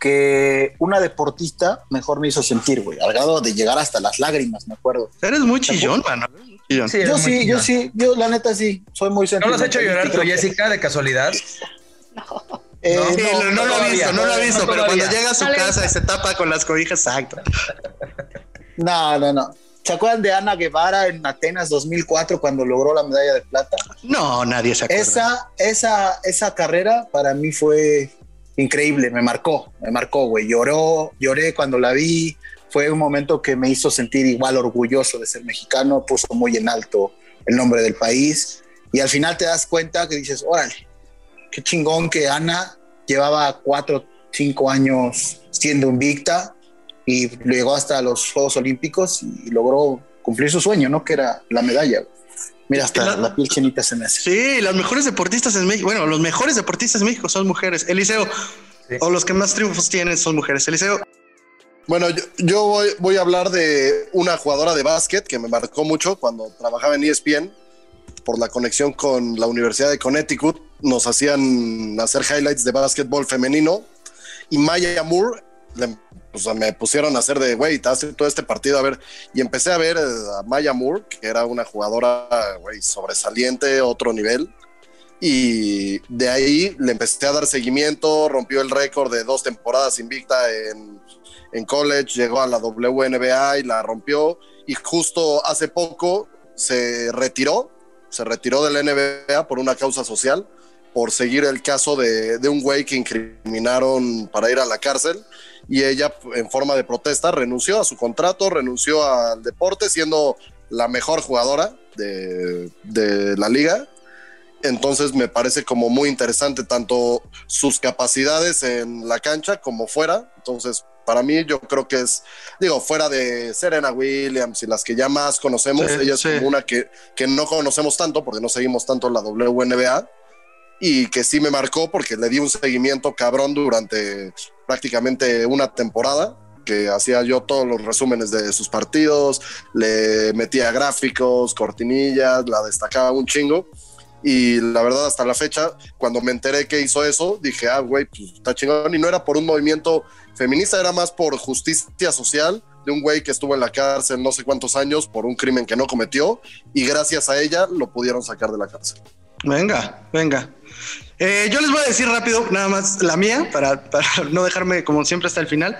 que una deportista mejor me hizo sentir, güey, al grado de llegar hasta las lágrimas, me acuerdo. Eres muy chillón, mano. Chillón. Sí, Yo sí, yo sí, yo la neta sí, soy muy ¿No lo has hecho llorar tú, Jessica, de casualidad? Eh, No, Sí, no, no lo visto, no lo ha no visto, pero todavía. cuando llega a su casa y se tapa con las cobijas, exacto. No, no, no. ¿Se acuerdan de Ana Guevara en Atenas 2004 cuando logró la medalla de plata? No, nadie se acuerda. Esa, esa, esa carrera para mí fue increíble, me marcó, me marcó, güey. Lloró, lloré cuando la vi. Fue un momento que me hizo sentir igual orgulloso de ser mexicano, puso muy en alto el nombre del país. Y al final te das cuenta que dices, órale, qué chingón que Ana llevaba cuatro, cinco años siendo invicta y llegó hasta los Juegos Olímpicos y logró cumplir su sueño, ¿no? Que era la medalla. Mira, hasta La- la piel chinita se me hace. Sí, las mejores deportistas en México, bueno, los mejores deportistas en México son mujeres. Eliseo, Sí. o los que más triunfos tienen son mujeres. Eliseo, Bueno, yo, yo voy, voy a hablar de una jugadora de básquet que me marcó mucho cuando trabajaba en ESPN por la conexión con la Universidad de Connecticut. Nos hacían hacer highlights de básquetbol femenino y Maya Moore me pusieron a hacer de, güey, te hace todo este partido, a ver, y empecé a ver a Maya Moore, que era una jugadora, güey, sobresaliente, otro nivel, y de ahí le empecé a dar seguimiento, rompió el récord de dos temporadas invicta en, en college, llegó a la WNBA y la rompió, y justo hace poco se retiró, se retiró de la NBA por una causa social, por seguir el caso de, de un güey que incriminaron para ir a la cárcel y ella en forma de protesta renunció a su contrato, renunció al deporte siendo la mejor jugadora de, de la liga. Entonces me parece como muy interesante tanto sus capacidades en la cancha como fuera. Entonces para mí yo creo que es, digo, fuera de Serena Williams y las que ya más conocemos, ella es como una que, que no conocemos tanto porque no seguimos tanto la WNBA y que sí me marcó porque le di un seguimiento cabrón durante prácticamente una temporada que hacía yo todos los resúmenes de sus partidos, le metía gráficos, cortinillas, la destacaba un chingo. Y la verdad, hasta la fecha, cuando me enteré que hizo eso, dije, ah, güey, pues está chingón. Y no era por un movimiento feminista, era más por justicia social de un güey que estuvo en la cárcel no sé cuántos años por un crimen que no cometió. Y gracias a ella lo pudieron sacar de la cárcel. Venga, venga. Eh, yo les voy a decir rápido, nada más la mía, para, no dejarme como siempre hasta el final.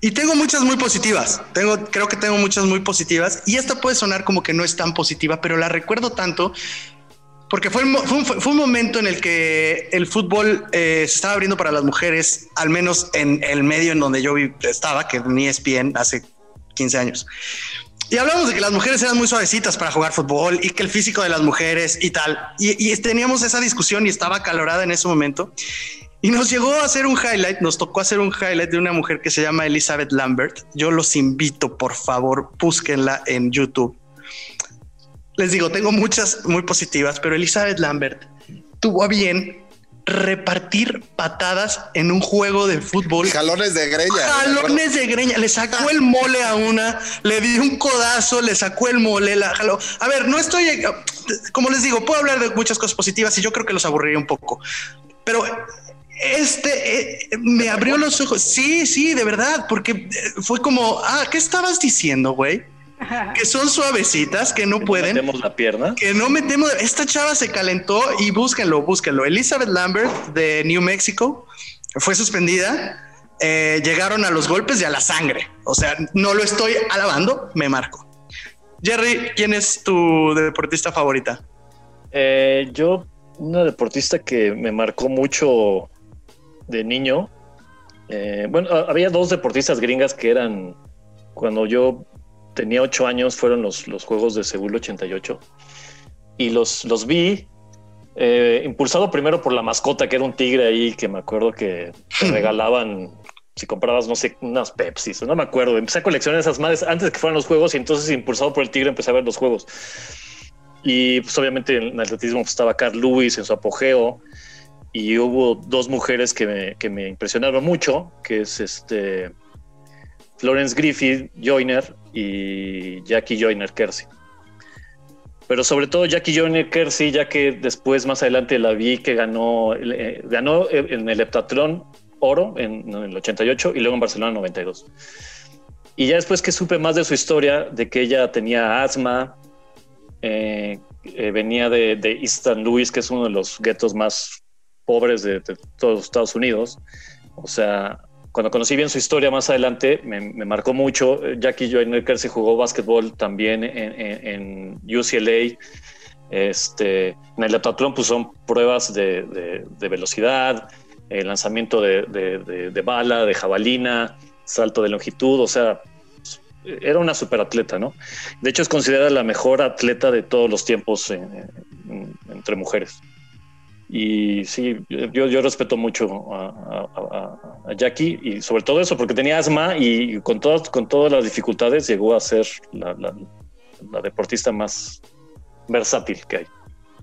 Y tengo muchas muy positivas. Tengo, creo que tengo muchas muy positivas. Y esta puede sonar como que no es tan positiva, pero la recuerdo tanto porque fue, fue, un, momento en el que el fútbol eh, se estaba abriendo para las mujeres, al menos en el medio en donde yo estaba, que ni ESPN hace 15 años. Y hablamos de que las mujeres eran muy suavecitas para jugar fútbol y que el físico de las mujeres y tal. Y, teníamos esa discusión y estaba calorada en ese momento. Y nos llegó a hacer un highlight, nos tocó hacer un highlight de una mujer que se llama Elizabeth Lambert. Yo los invito, por favor, búsquenla en YouTube. Les digo, tengo muchas muy positivas, pero Elizabeth Lambert tuvo a bien repartir patadas en un juego de fútbol. Jalones de greña. Jalones de greña. Le sacó el mole a una, le dio un codazo, le sacó el mole, la jaló. A ver, no estoy, como les digo, puedo hablar de muchas cosas positivas y yo creo que los aburriría un poco. Pero este eh, me abrió los ojos. Sí, sí, de verdad, porque fue como, ah, ¿qué estabas diciendo, güey? Que son suavecitas, que no pueden. metemos la pierna. Que no metemos. Esta chava se calentó y búsquenlo, búsquenlo. Elizabeth Lambert de New Mexico fue suspendida. Eh, llegaron a los golpes y a la sangre. O sea, no lo estoy alabando, me marco. Jerry, ¿quién es tu deportista favorita? Eh, yo, una deportista que me marcó mucho de niño. Eh, bueno, había dos deportistas gringas que eran cuando yo tenía ocho años, fueron los, los Juegos de Seúl 88. Y los, los vi, eh, impulsado primero por la mascota, que era un tigre ahí, que me acuerdo que te regalaban, si comprabas, no sé, unas Pepsi, no me acuerdo. Empecé a coleccionar esas madres antes de que fueran los Juegos y entonces, impulsado por el tigre, empecé a ver los Juegos. Y pues obviamente en el atletismo pues, estaba Carl Lewis en su apogeo y hubo dos mujeres que me, que me impresionaron mucho, que es este Florence Griffith Joyner y Jackie Joyner Kersey. Pero sobre todo Jackie Joyner Kersey, ya que después más adelante la vi que ganó, ganó en el heptatlón oro en, el 88 y luego en Barcelona en 92. Y ya después que supe más de su historia, de que ella tenía asma, eh, eh, venía de, de, East St. Louis, que es uno de los guetos más pobres de, de todos los Estados Unidos. O sea, cuando conocí bien su historia más adelante, me, marcó mucho. Jackie Joyner se jugó básquetbol también en, UCLA. Este, en el heptatlón pues son pruebas de, velocidad, el lanzamiento de, bala, de jabalina, salto de longitud, o sea, era una superatleta, ¿no? De hecho es considerada la mejor atleta de todos los tiempos entre mujeres. Y sí, yo, yo respeto mucho a, Jackie y sobre todo eso, porque tenía asma y con todas, con todas las dificultades llegó a ser la, deportista más versátil que hay.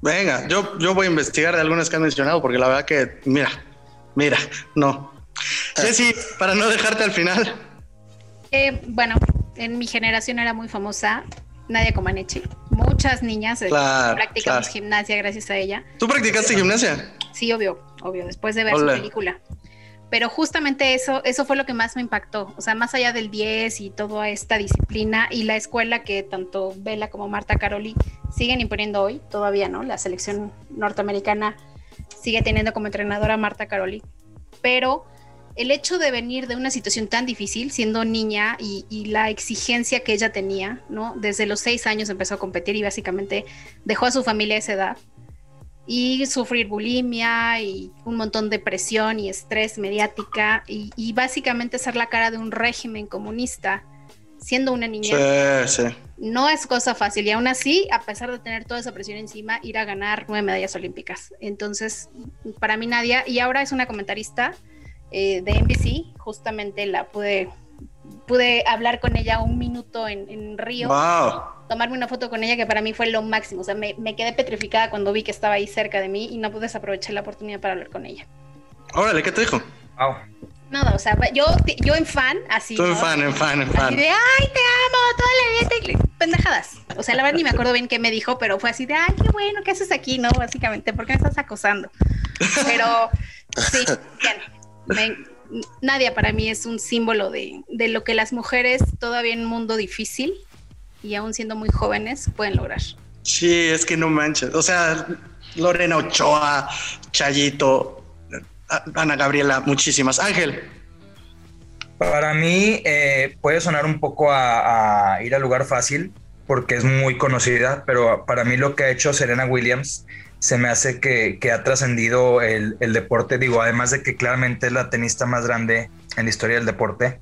Venga, yo, yo voy a investigar de algunas que han mencionado, porque la verdad que, mira, mira, no. Jessy, para no dejarte al final. Eh, bueno, en mi generación era muy famosa Nadia Comaneci. Muchas niñas eh, practicamos gimnasia gracias a ella. ¿Tú practicaste gimnasia? Sí, obvio, obvio, después de ver su película. pero justamente eso, eso fue lo que más me impactó. O sea, más allá del 10 y toda esta disciplina y la escuela que tanto Vela como Marta Caroli siguen imponiendo hoy, todavía, ¿no? La selección norteamericana sigue teniendo como entrenadora a Marta Caroli. Pero el hecho de venir de una situación tan difícil, siendo niña y, y, la exigencia que ella tenía, ¿no? Desde los seis años empezó a competir y básicamente dejó a su familia a esa edad y sufrir bulimia y un montón de presión y estrés mediática y, y, básicamente ser la cara de un régimen comunista siendo una niña. Sí, sí. No es cosa fácil y aún así, a pesar de tener toda esa presión encima, ir a ganar nueve medallas olímpicas. Entonces, para mí Nadia, y ahora es una comentarista eh, de NBC, justamente la pude pude hablar con ella un minuto en, en Río, wow. tomarme una foto con ella que para mí fue lo máximo, o sea, me, me, quedé petrificada cuando vi que estaba ahí cerca de mí y no pude desaprovechar la oportunidad para hablar con ella. Órale, ¿qué te dijo? Wow. Nada, o sea, yo, yo en fan, así. Tú en ¿no? fan, en fan, en fan. Así de, ay, te amo, toda la vida, te... pendejadas. O sea, la verdad ni me acuerdo bien qué me dijo, pero fue así de, ay, qué bueno, ¿qué haces aquí, no? Básicamente, ¿por qué me estás acosando? Pero, sí, bien. Me, Nadia para mí es un símbolo de, de, lo que las mujeres todavía en un mundo difícil y aún siendo muy jóvenes pueden lograr. Sí, es que no manches. O sea, Lorena Ochoa, Chayito, Ana Gabriela, muchísimas. Ángel. Para mí eh, puede sonar un poco a, a ir al lugar fácil porque es muy conocida, pero para mí lo que ha hecho Serena Williams se me hace que, que ha trascendido el, el, deporte, digo, además de que claramente es la tenista más grande en la historia del deporte,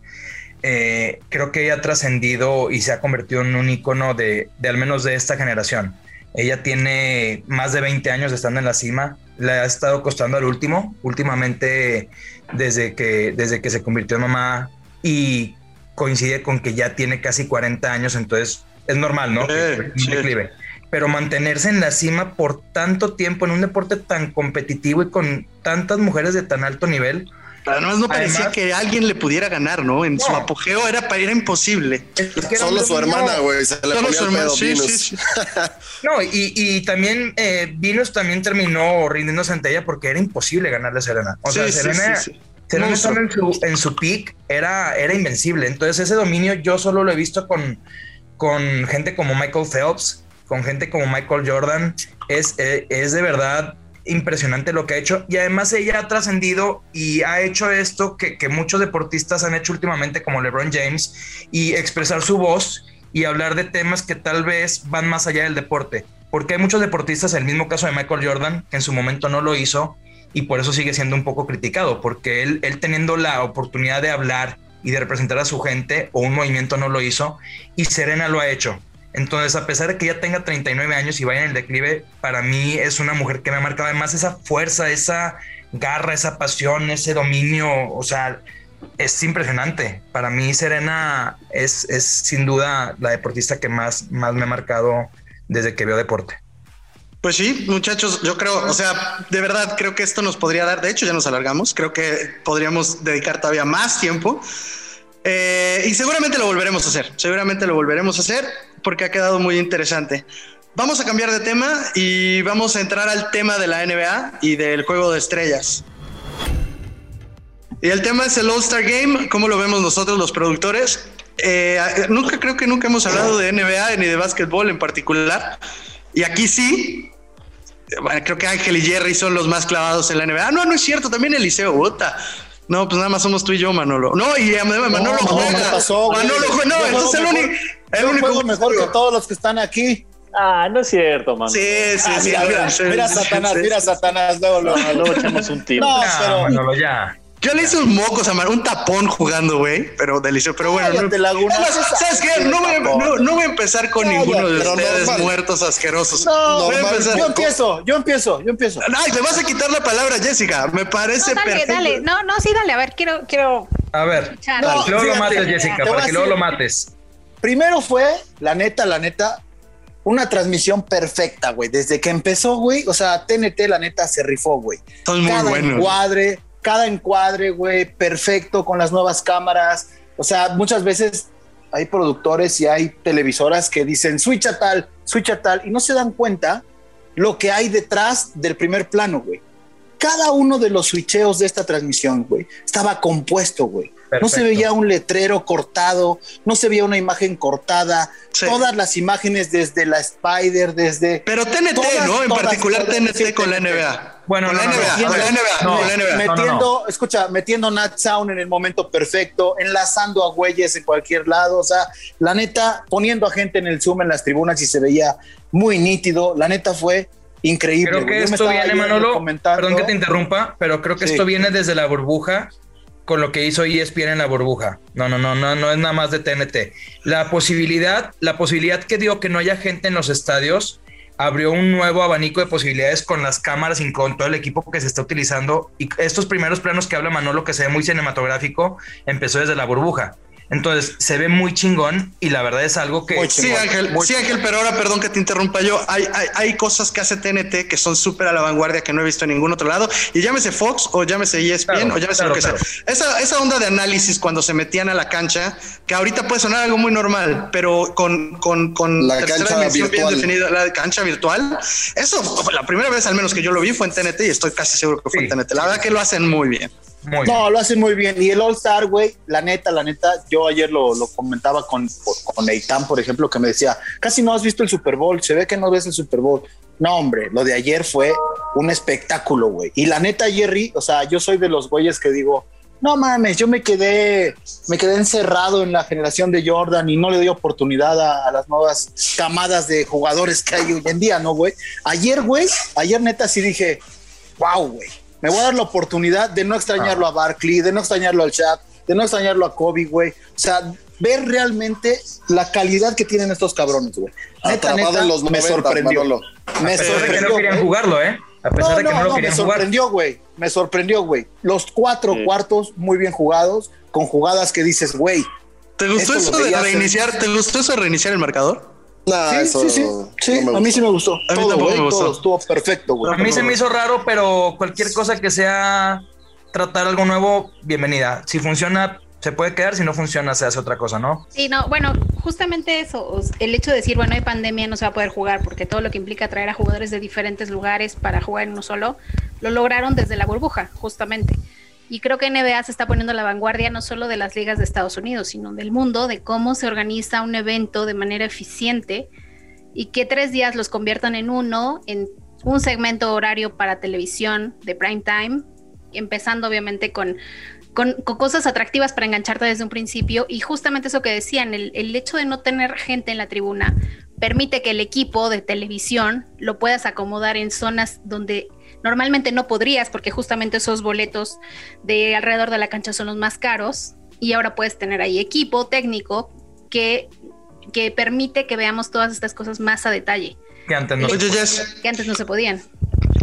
eh, creo que ella ha trascendido y se ha convertido en un icono de, de, al menos de esta generación. Ella tiene más de 20 años estando en la cima, le ha estado costando al último, últimamente desde que, desde que se convirtió en mamá y coincide con que ya tiene casi 40 años, entonces es normal, ¿no? Eh, que, declive pero mantenerse en la cima por tanto tiempo en un deporte tan competitivo y con tantas mujeres de tan alto nivel. Además no parecía Además, que alguien le pudiera ganar, ¿no? En no. su apogeo era, era imposible. Es que Solo su hermana, güey, se le Solo ponía su el hermana, pedo sí, Venus. sí, sí. no, y, y también eh, Venus también terminó rindiéndose ante ella porque era imposible ganarle a Serena. O sea, Serena, sí, sí. Serena en su, en su peak era, era invencible. Entonces ese dominio yo solo lo he visto con, con gente como Michael Phelps, con gente como Michael Jordan, es, eh, es de verdad impresionante lo que ha hecho. Y además ella ha trascendido y ha hecho esto que, muchos deportistas han hecho últimamente como LeBron James y expresar su voz y hablar de temas que tal vez van más allá del deporte. Porque hay muchos deportistas, el mismo caso de Michael Jordan, que en su momento no lo hizo y por eso sigue siendo un poco criticado porque él, él teniendo la oportunidad de hablar y de representar a su gente o un movimiento no lo hizo y Serena lo ha hecho entonces, a pesar de que ya tenga 39 años y vaya en el declive, para mí es una mujer que me ha marcado además esa fuerza, esa garra, esa pasión, ese dominio. O sea, es impresionante. Para mí, Serena es, es sin duda la deportista que más, más me ha marcado desde que veo deporte. Pues sí, muchachos, yo creo, o sea, de verdad creo que esto nos podría dar, de hecho ya nos alargamos, creo que podríamos dedicar todavía más tiempo. Eh, y seguramente lo volveremos a hacer, seguramente lo volveremos a hacer porque ha quedado muy interesante. Vamos a cambiar de tema y vamos a entrar al tema de la NBA y del juego de estrellas. Y el tema es el All-Star Game, ¿cómo lo vemos nosotros los productores? Eh, nunca creo que nunca hemos hablado de NBA ni de básquetbol en particular. Y aquí sí, bueno, creo que Ángel y Jerry son los más clavados en la NBA. Ah, no, no es cierto, también Eliseo, puta. No, pues nada más somos tú y yo, Manolo. No, y Manolo no, juega. No, pasó, Manolo juega. No, entonces el único. El único juego mejor que todos los que están aquí. Ah, no es cierto, mano. Sí, sí, ah, sí. Mira, mira, sí, mira sí, Satanás, sí, mira sí. Satanás, luego, luego. Ah, luego echamos un tiro. No, pero- Manolo, ya. Yo le hice un mocos a Manolo, un tapón jugando, güey, pero delicioso. Pero bueno, Cállate, no, Laguna. ¿sabes qué? No voy, a- no, no voy a empezar con Cállate, ninguno de ustedes normal. muertos asquerosos. No, voy a empezar. Yo empiezo, yo empiezo, yo empiezo. Ay, te vas a quitar la palabra, Jessica. Me parece No, dale, perfecto. dale. No, no, sí, dale. A ver, quiero, quiero A ver. No, que luego lo mates, te Jessica, para que luego lo mates. Primero fue, la neta, la neta, una transmisión perfecta, güey. Desde que empezó, güey, o sea, TNT, la neta, se rifó, güey. Son muy cada buenos. encuadre, cada encuadre, güey, perfecto con las nuevas cámaras. O sea, muchas veces hay productores y hay televisoras que dicen switch a tal, switch a tal, y no se dan cuenta lo que hay detrás del primer plano, güey. cada uno de los switcheos de esta transmisión, güey, estaba compuesto, güey. No se veía un letrero cortado, no se veía una imagen cortada, Sí. todas las imágenes desde la Spider, desde... Pero TNT, Todas, ¿no? En todas, particular todas, TNT sí, con la. NBA. Bueno, con la no, NBA, no. con la NBA, No, con la NBA. no, metiendo, escucha, metiendo Nat Sound en el momento perfecto, enlazando a güeyes en cualquier lado, o sea, la neta, poniendo a gente en el Zoom en las tribunas y se veía muy nítido, la neta fue increíble. Creo que Yo esto viene, Manolo, comentando- perdón que te interrumpa, pero creo que Sí. esto viene desde la burbuja con lo que hizo ESPN en la burbuja. No, no, no, no, no es nada más de TNT. La posibilidad, la posibilidad que dio que no haya gente en los estadios abrió un nuevo abanico de posibilidades con las cámaras y con todo el equipo que se está utilizando. Y estos primeros planos que habla Manolo, que se ve muy cinematográfico, empezó desde la burbuja. Entonces se ve muy chingón y la verdad es algo que Muy Sí, Ángel, muy sí, Ángel, pero ahora perdón que te interrumpa yo. Hay, hay, hay cosas que hace TNT que son súper a la vanguardia que no he visto en ningún otro lado. Y llámese Fox o llámese ESPN Claro, o llámese claro, lo que claro. sea. Esa, esa onda de análisis cuando se metían a la cancha, que ahorita puede sonar algo muy normal, pero con, con, con La cancha dimensión bien virtual. definida, la cancha virtual, eso la primera vez al menos que yo lo vi fue en TNT y estoy casi seguro que fue Sí. en TNT. La verdad que lo hacen muy bien. Muy bien. No, lo hacen muy bien. Y el All Star, güey, la neta, la neta, yo ayer lo, lo comentaba con, con Eitan, por ejemplo, que me decía, casi no has visto el Super Bowl, se ve que no ves el Super Bowl. No, hombre, lo de ayer fue un espectáculo, güey. Y la neta, Jerry, o sea, yo soy de los güeyes que digo, no mames, yo me quedé, me quedé encerrado en la generación de Jordan y no le doy oportunidad a, a las nuevas camadas de jugadores que hay hoy en día, ¿no, güey? Ayer, güey, ayer neta sí dije, wow, güey, me voy a dar la oportunidad de no extrañarlo a Barkley, de no extrañarlo al Shaq, de no extrañarlo a Kobe, güey. O sea, ver realmente la calidad que tienen estos cabrones, güey. Neta, Atrapado neta, en los me 90, sorprendió. Manolo. Me A pesar de que no sorprendió, querían güey. jugarlo, ¿eh? A pesar No, de que no, no, lo me sorprendió, güey. Me sorprendió, güey. Los cuatro Sí. cuartos muy bien jugados, con jugadas que dices, güey. ¿Te gustó eso de hacer- reiniciar? ¿Te gustó eso de reiniciar el marcador? Nah, Sí, eso sí, sí. Sí, no a mí sí me gustó. mí todo, güey. me gustó. Todo estuvo perfecto, güey. A mí se me hizo raro, pero cualquier cosa que sea tratar algo nuevo, bienvenida. Si funciona, se puede quedar, si no funciona, se hace otra cosa, ¿no? Sí, no, bueno, justamente eso, el hecho de decir, bueno, hay pandemia, no se va a poder jugar, porque todo lo que implica traer a jugadores de diferentes lugares para jugar en uno solo, lo lograron desde la burbuja, justamente. Y creo que NBA se está poniendo a la vanguardia no solo de las ligas de Estados Unidos, sino del mundo, de cómo se organiza un evento de manera eficiente y que tres días los conviertan en uno, en un segmento horario para televisión de prime time, empezando obviamente con con, cosas atractivas para engancharte desde un principio. Y justamente eso que decían, el, el hecho de no tener gente en la tribuna permite que el equipo de televisión lo puedas acomodar en zonas donde normalmente no podrías porque justamente esos boletos de alrededor de la cancha son los más caros y ahora puedes tener ahí equipo técnico que, que permite que veamos todas estas cosas más a detalle Que antes no. Oye, que antes no se podían.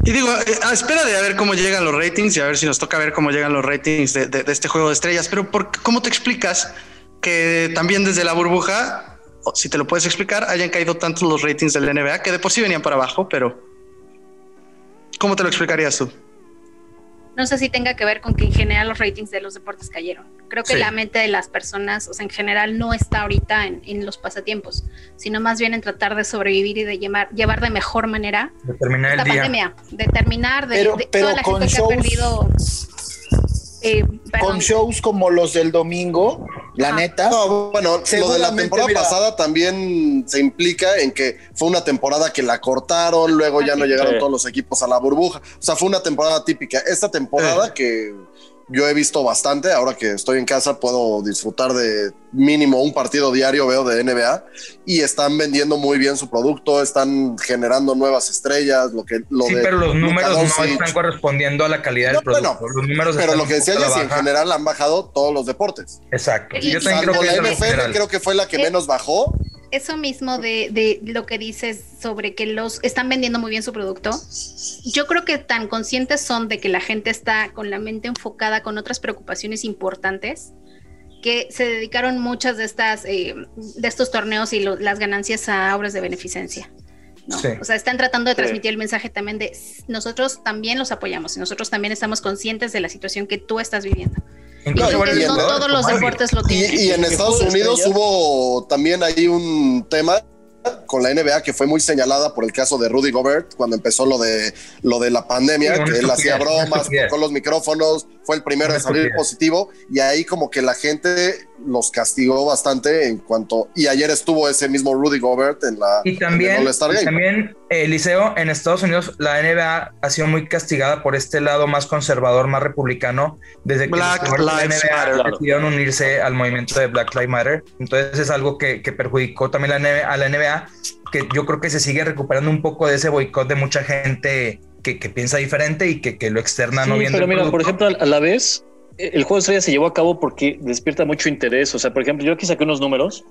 y digo, eh, a espera de a ver cómo llegan los ratings y a ver si nos toca ver cómo llegan los ratings de, de- de este juego de estrellas, pero ¿por, ¿cómo te explicas que también desde la burbuja, si te lo puedes explicar, hayan caído tantos los ratings del NBA que de por sí venían para abajo, pero ¿cómo te lo explicarías tú? No sé si tenga que ver con que en general los ratings de los deportes cayeron. Creo que Sí. la mente de las personas, o sea, en general no está ahorita en, en los pasatiempos, sino más bien en tratar de sobrevivir y de llevar, llevar de mejor manera De terminar esta el día. pandemia, de terminar de, Pero- de pero toda la gente que ha perdido. Eh, Con shows como los del domingo, la Ah. neta. No, bueno, lo de la temporada mira. pasada también se implica en que fue una temporada que la cortaron, luego ya no llegaron Sí. todos los equipos a la burbuja. O sea, fue una temporada típica. Esta temporada que yo he visto bastante, ahora que estoy en casa puedo disfrutar de mínimo un partido diario, veo de NBA, y están vendiendo muy bien su producto, están generando nuevas estrellas, lo que lo Sí, de pero los Luka números no están correspondiendo a la calidad No, del producto. bueno, los números Pero lo que decía la Jesse, en general han bajado todos los deportes. Exacto. Y- Yo también creo que la es NFL, creo que fue la que menos bajó. Eso mismo de, de lo que dices sobre que los están vendiendo muy bien su producto, yo creo que tan conscientes son de que la gente está con la mente enfocada con otras preocupaciones importantes que se dedicaron muchas de estas eh, de estos torneos y lo- las ganancias a obras de beneficencia. ¿no? Sí. O sea, están tratando de Sí. transmitir el mensaje también de "S- nosotros también los apoyamos y nosotros también estamos conscientes de la situación que tú estás viviendo. Y y en- no todos los como deportes lo Y, tienen. y en que Estados Unidos hubo también ahí un tema con la NBA que fue muy señalada por el caso de Rudy Gobert cuando empezó lo de lo de la pandemia, Sí, que él hacía bromas, con los micrófonos, fue el primero en salir positivo y ahí como que la gente los castigó bastante en cuanto y ayer estuvo ese mismo Rudy Gobert en la Y en el también, y también eh, Liceo, en Estados Unidos, la NBA ha sido muy castigada por este lado más conservador, más republicano, desde que Black los la NBA Matter. decidieron unirse al movimiento de Black Lives Matter. Entonces es algo que, que perjudicó también la NBA a la NBA, que yo creo que se sigue recuperando un poco de ese boicot de mucha gente que, que piensa diferente y que, que lo externa no viendo pero por ejemplo, a la vez, eh, el juego de estrellas se llevó a cabo porque despierta mucho interés. O sea, por ejemplo, yo aquí saqué unos números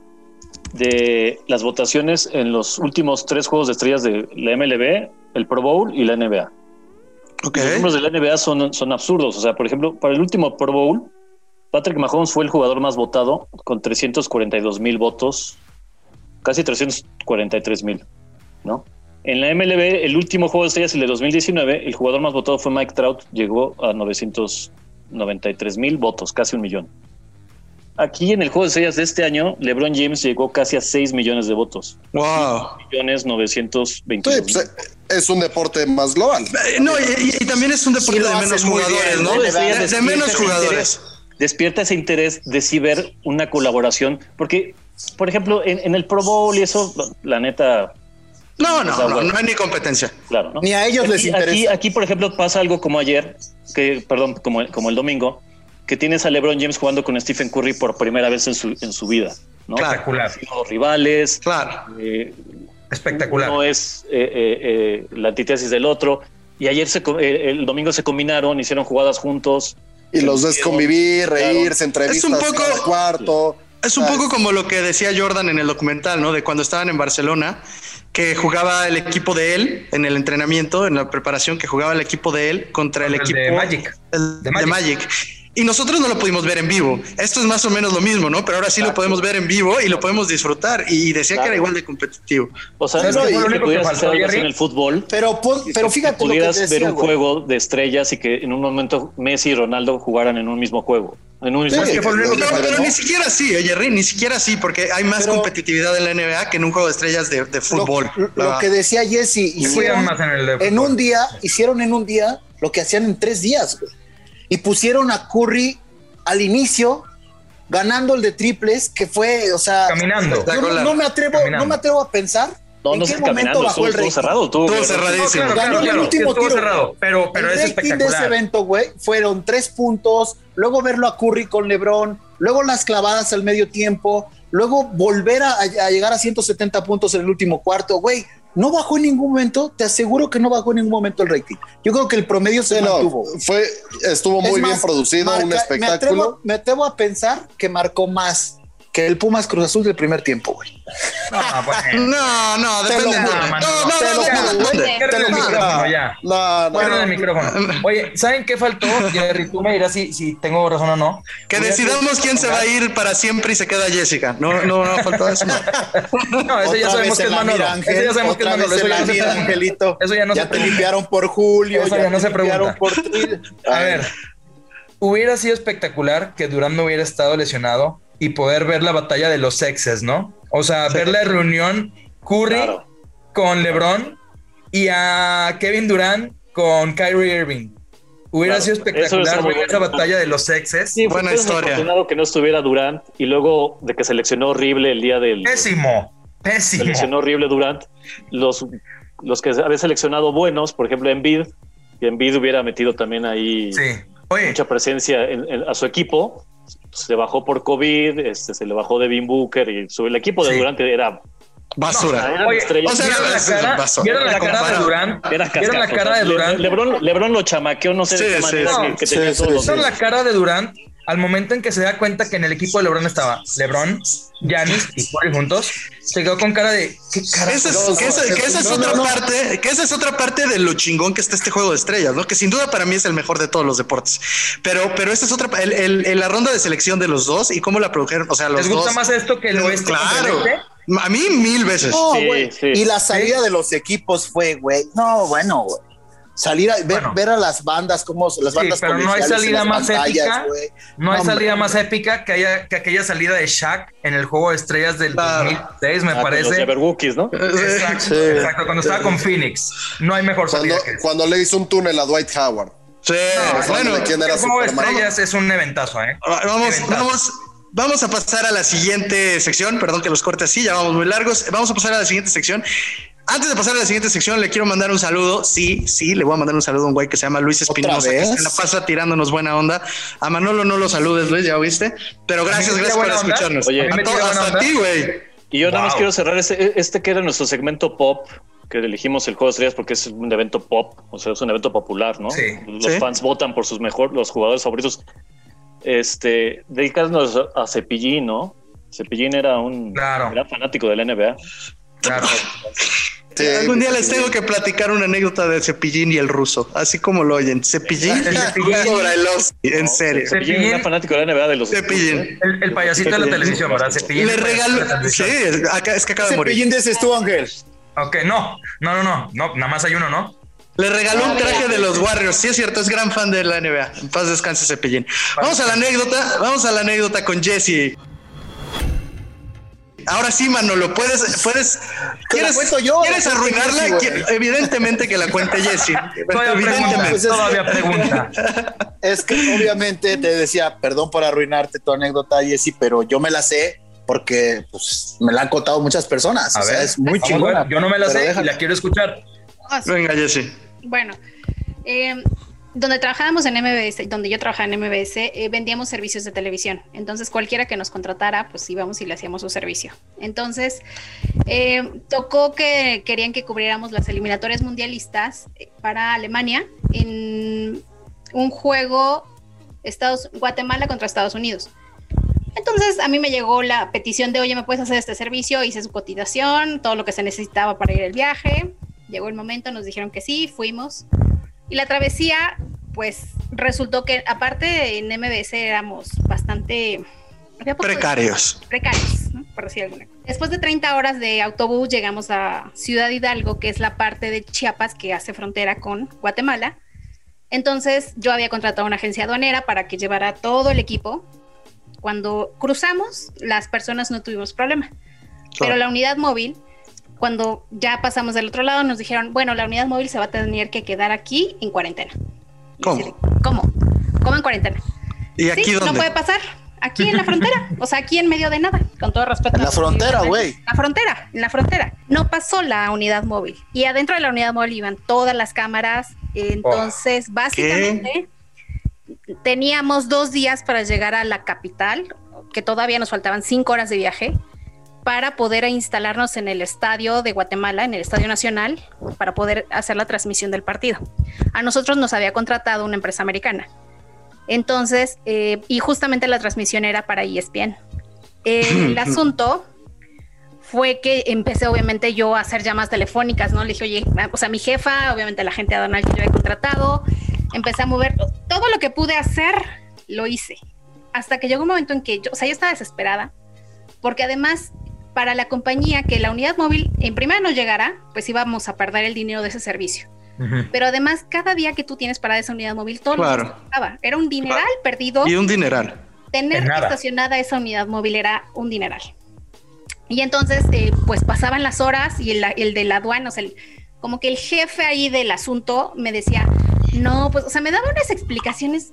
de las votaciones en los últimos tres juegos de estrellas de la MLB, el Pro Bowl y la NBA. Los números de la NBA son, son absurdos. O sea, por ejemplo, para el último Pro Bowl, Patrick Mahomes fue el jugador más votado con 342 mil votos, casi 343 mil, ¿no? En la MLB, el último juego de estrellas, el de 2019, el jugador más votado fue Mike Trout, llegó a 993 mil votos, casi un millón. Aquí en el juego de estrellas de este año, LeBron James llegó casi a 6 millones de votos. Wow. Millones 922 Sí, pues, es un deporte más global. Eh, No, y, y- y también es un deporte Sí de menos jugadores, bien, ¿no? De, De- de menos jugadores. interés, despierta ese interés de sí ver una colaboración, porque, por ejemplo, en, en el Pro Bowl y eso, la neta, No, no, no, no hay ni competencia. claro, ¿no? Ni a ellos les interesa. Aquí, aquí, por ejemplo, pasa algo como ayer, que, perdón, como, como el domingo, que tienes a LeBron James jugando con Stephen Curry por primera vez en su, en su vida, ¿no? Claro. Espectacular, Siendo rivales, Claro. eh, espectacular. Uno es eh, eh, eh, la antítesis del otro. Y ayer, se, co- eh, el domingo se combinaron, hicieron jugadas juntos. Y los ves convivir, reírse, entrevistas Es un poco- cada cuarto. Es un poco como lo que decía Jordan en el documental, ¿no? De cuando estaban en Barcelona, que jugaba el equipo de él en el entrenamiento, en la preparación, que jugaba el equipo de él contra el, El equipo de Magic. el De de Magic. Y nosotros no lo pudimos ver en vivo. Esto es más o menos lo mismo, ¿no? Pero ahora sí lo podemos ver en vivo y lo podemos disfrutar. Y decía que era igual de competitivo. O sea, ¿Sabes no, qué y fue lo que único que pudieras faltó, hacer algo así Jerry? en el fútbol. Pero, pon- pero que fíjate lo que pudieras ver un güey. juego de estrellas y que en un momento Messi y Ronaldo jugaran en un mismo juego. En un mismo Sí, ¿Qué fue lo único que No, faltó? pero ni siquiera así, eh, Jerry, ni siquiera así, porque hay más Pero- competitividad en la NBA que en un juego de estrellas de, fútbol. lo que decía Jesse, hicieron más en el de en un día, hicieron en un día lo que hacían en tres días, güey. Y pusieron a Curry al inicio ganando el de triples, que fue, o sea, Caminando. yo no, no me atrevo, Caminando. no me atrevo a pensar No, en no qué momento bajó el estuvo rating. cerrado. Tuvo Estuvo que- No, cerradísimo. claro, Ganó claro, el claro, último estuvo tiro. cerrado, pero, pero el es rating de ese evento, güey, fueron tres puntos, luego verlo a Curry con LeBron, luego las clavadas al medio tiempo, luego volver a, a llegar a 170 puntos en el último cuarto, güey. No bajó en ningún momento, te aseguro que no bajó en ningún momento el rating. Yo creo que el promedio se no, mantuvo. fue, estuvo Es muy más, bien producido, marca- un Me espectáculo. atrevo, me atrevo a pensar que marcó más que el Pumas Cruz Azul del primer tiempo, güey. No, bueno. No, no, Te lo depende. No, no, no, no, no, el micrófono ya. No, no, Cierren no. el micrófono. Oye, ¿saben qué faltó, Jerry? Tú me dirás si, si tengo razón o no. Que decidamos quién se va a ir para siempre y se queda Jessica. No, no, no, faltó eso. No, eso ya sabemos que es Manolo. Eso ya sabemos que es Manolo. Eso ya no. Angelito. Eso ya no ya se te limpiaron por Julio, Eso ya, no te se limpiaron pregunta. A ver, hubiera sido espectacular que Durán no hubiera estado lesionado y poder ver la batalla de los sexes, ¿no? O sea, ver la reunión Curry Claro. con LeBron y a Kevin Durant con Kyrie Irving. Hubiera Claro, sido es espectacular muy ver esa batalla de los sexes. Sí, Buena historia. que no estuviera Durant y luego de que seleccionó horrible el día del. Pésimo, pésimo. Seleccionó horrible Durant. Los, los que había seleccionado buenos, por ejemplo, Embiid, y Embiid hubiera metido también ahí Sí. Oye, mucha presencia en- en- a su equipo. Se bajó por COVID, este, se le bajó Devin Booker y su, el equipo de Sí. Durant era, Basura. era Oye, estrella. o sea, ¿vieron la cara, basura. ¿vieron la Era cara de era ¿Vieron la cara de Durant? Lebron, Lebron lo chamaqueó, no sé Sí, de qué sí, manera sí. que, que Sí, tenía sí, todos. ¿Vieron la cara de Durant al momento en que se da cuenta que en el equipo de LeBron estaba LeBron, Giannis y Curry juntos? Se quedó con cara de ¿qué cara? Esa es, que esa, que esa es No, no, otra no. parte, que esa es otra parte de lo chingón que está este juego de estrellas, ¿no? Que sin duda para mí es el mejor de todos los deportes. Pero, pero esta es otra, el, el- el- la ronda de selección de los dos y cómo la produjeron, o sea, los ¿Les gusta dos. más esto que el oeste? el Claro. este? A mí mil veces. No, Sí, güey. sí. Y la salida de los equipos fue, güey. No, bueno, güey. salir a ver, Bueno. ver a las bandas, como las Sí, bandas pero no hay salida más épica. güey. No hay salida hombre. más épica que, haya, que aquella salida de Shaq en el juego de estrellas del Claro. 2006, me Ah, con Los parece. Jabberwockies, ¿no? Exacto, Sí. exacto, cuando estaba con Phoenix. No hay mejor Cuando, salida que esa. cuando le hizo un túnel a Dwight Howard. Sí, No, bueno, ¿de quién era el juego de estrellas es un eventazo, ¿eh? vamos, Qué ventaja. vamos, vamos a pasar a la siguiente sección. Perdón que los corte así, ya vamos muy largos. Vamos a pasar a la siguiente sección. Antes de pasar a la siguiente sección, le quiero mandar un saludo. Sí, sí, le voy a mandar un saludo a un güey que se llama Luis Espinosa, que se la pasa tirándonos buena onda. A Manolo no lo saludes, Luis, ya oíste. Pero gracias, ¿A mí me gracias por onda? escucharnos. Oye, a ¿a mí me to- tira buena hasta a ti, güey. Y yo nada más quiero cerrar este, este que era nuestro segmento pop, que elegimos el Juego de Estrellas porque es un evento pop, o sea, es un evento popular, ¿no? Sí. Los Sí. fans votan por sus mejores, los jugadores favoritos. Este, dedicarnos a Cepillín, ¿no? Cepillín era un Claro. gran fanático de la NBA. Claro. Sí, Algún día les tengo que platicar una anécdota de Cepillín y el ruso, así como lo oyen. Cepillín y El Cepillín. sobre el En ¿no? serio. Cepillín, Cepillín. era fanático de la NBA de los Cepillín. El, el payasito de la televisión, ¿verdad? Cepillín. Le regaló. de Sí, acá, es que acaba de morir. Cepillín dices tú, Ángel. Ok, no, no, no, no, no, nada más hay uno, ¿no? Le regaló un traje de los Warriors. Sí, es cierto, es gran fan de la NBA. En paz descanse Cepillín. Vamos a la anécdota. Vamos a la anécdota con Jesse. Ahora sí, Manolo, puedes, puedes. La ¿Quieres, yo, ¿quieres arruinarla? Evidentemente que la cuente Jesse. Todavía Evidentemente. Es- todavía pregunta. Es que obviamente te decía, perdón por arruinarte tu anécdota, Jessy, pero yo me la sé porque pues, me la han contado muchas personas. A o sea, ver, es muy chingona. Yo no me la sé y la quiero escuchar. Venga, Jesse. Bueno, eh, donde trabajábamos en MBS, donde yo trabajaba en MBS, eh, vendíamos servicios de televisión. Entonces, cualquiera que nos contratara, pues íbamos y le hacíamos su servicio. Entonces, eh, tocó que querían que cubriéramos las eliminatorias mundialistas para Alemania en un juego Estados, Guatemala contra Estados Unidos. Entonces a mí me llegó la petición de, oye, ¿me puedes hacer este servicio? Hice su cotización, todo lo que se necesitaba para ir el viaje. Llegó el momento, nos dijeron que sí, fuimos. Y la travesía, pues resultó que aparte en MBS éramos bastante... Precarios. precarios, ¿no? por decir alguna. Después de 30 horas de autobús llegamos a Ciudad Hidalgo, que es la parte de Chiapas que hace frontera con Guatemala. Entonces yo había contratado una agencia aduanera para que llevara todo el equipo. Cuando cruzamos, las personas no tuvimos problema. Pero la unidad móvil, cuando ya pasamos del otro lado, nos dijeron, bueno, la unidad móvil se va a tener que quedar aquí en cuarentena. Y ¿Cómo? así ¿Cómo? ¿Cómo en cuarentena? ¿Y aquí sí, dónde? no puede pasar. Aquí en la frontera, o sea, aquí en medio de nada, con todo respeto. En la frontera, güey. La frontera, en la frontera. No pasó la unidad móvil. Y adentro de la unidad móvil iban todas las cámaras. Entonces, básicamente, teníamos dos días para llegar a la capital, que todavía nos faltaban cinco horas de viaje, para poder instalarnos en el estadio de Guatemala, en el Estadio Nacional, para poder hacer la transmisión del partido. A nosotros nos había contratado una empresa americana. Entonces, eh, y justamente la transmisión era para ESPN. El asunto fue que empecé obviamente yo a hacer llamadas telefónicas, ¿no? Le dije, oye, o sea, mi jefa, obviamente la gente aduanal que yo había contratado, empecé a mover todo lo que pude hacer, lo hice. Hasta que llegó un momento en que yo, o sea, yo estaba desesperada, porque además para la compañía que la unidad móvil en primera no llegara, pues íbamos a perder el dinero de ese servicio. Pero además, cada día que tú tienes para esa unidad móvil, todo Claro. lo que costaba. Era un dineral perdido. Y un dineral. Tener estacionada esa unidad móvil era un dineral. Y entonces, eh, pues pasaban las horas y el, el de la aduana, o sea, el- como que el jefe ahí del asunto me decía, no, pues, o sea, me daba unas explicaciones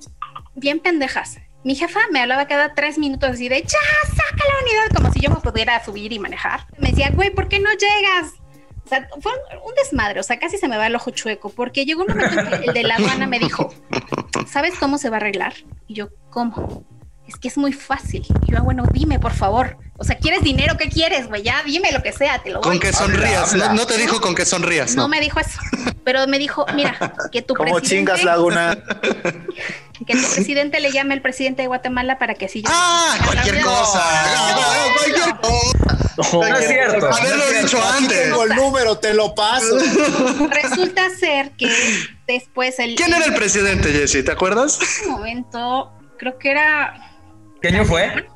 bien pendejas. Mi jefa me hablaba cada tres minutos así de, ya, saca la unidad, como si yo me pudiera subir y manejar. Me decía, güey, ¿por qué no llegas? O sea, fue un, desmadre, o sea, casi se me va el ojo chueco, porque llegó un momento en que el de la aduana me dijo, ¿sabes cómo se va a arreglar? Y yo, ¿cómo? Es que es muy fácil. Y yo, "Ah, bueno, dime, por favor. O sea, ¿quieres dinero? ¿Qué quieres, güey? Ya, dime lo que sea, te lo. Con que sonrías. No, no te dijo con que sonrías. No No. me dijo eso, pero me dijo, mira, que tu Como presidente, chingas, Laguna. que tu presidente le llame al presidente de Guatemala para que así yo Ah, cualquier cosa. Cualquier cosa. No es cierto. Haberlo no dicho antes. tengo el número, te lo paso. Resulta ser que después el ¿Quién era el presidente, Jesse? ¿Te acuerdas? ese momento, creo que era ¿Qué año fue?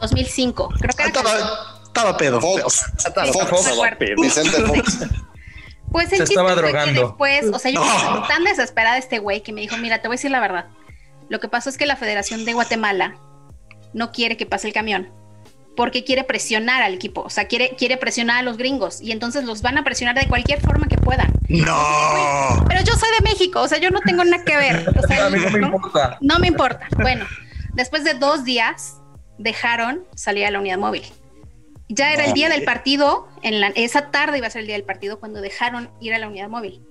2005, creo que era Estaba, estaba pedo. Fox. Estaba-. Vicente Fox. Pues el Se chiste estaba fue que drogando. después, o sea, yo No. estaba tan desesperada de este güey que me dijo, mira, te voy a decir la verdad. Lo que pasó es que la Federación de Guatemala no quiere que pase el camión porque quiere presionar al equipo, o sea, quiere, quiere presionar a los gringos y entonces los van a presionar de cualquier forma que puedan. No. Pero yo soy de México, o sea, yo no tengo nada que ver. O sea, A mí no me importa. No me importa. Bueno, después de dos días dejaron salir a la unidad móvil. Ya era el día del partido, en la, esa tarde iba a ser el día del partido cuando dejaron ir a la unidad móvil.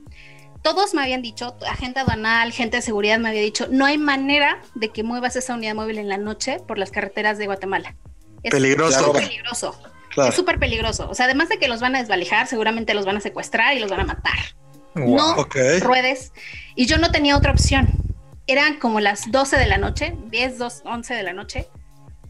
Todos me habían dicho, agente aduanal, gente de seguridad me había dicho, no hay manera de que muevas esa unidad móvil en la noche por las carreteras de Guatemala. Es Peligroso. súper peligroso. Claro. Es súper peligroso. O sea, además de que los van a desvalijar, seguramente los van a secuestrar y los van a matar Wow. no ruedes. Y yo no tenía otra opción. Eran como las 12 de la noche, 10, 2, 11 de la noche.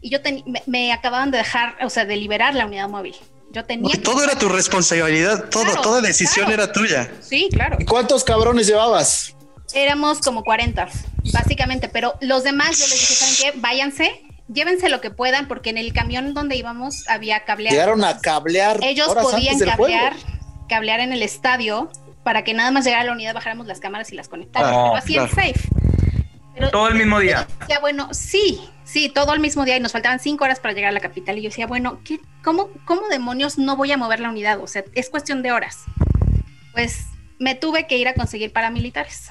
Y yo me, me acababan de dejar, o sea, de liberar la unidad móvil. Yo tenía... Uy, todo era tu responsabilidad, todo, Claro, toda decisión claro. era tuya. Sí, claro. ¿Y cuántos cabrones llevabas? Éramos como 40, básicamente. Pero los demás, yo les dije, ¿saben qué? Váyanse, llévense lo que puedan, porque en el camión donde íbamos había cableado. Llegaron a cablear. Ellos horas podían antes del cablear, juego. cablear en el estadio para que nada más llegara a la unidad, bajáramos las cámaras y las conectáramos. Ah, pero así en claro. safe. Pero Todo el mismo día. bueno, sí, sí, todo el mismo día y nos faltaban cinco horas para llegar a la capital. Y yo decía, bueno, ¿qué, cómo, ¿cómo demonios no voy a mover la unidad? O sea, es cuestión de horas. Pues me tuve que ir a conseguir paramilitares.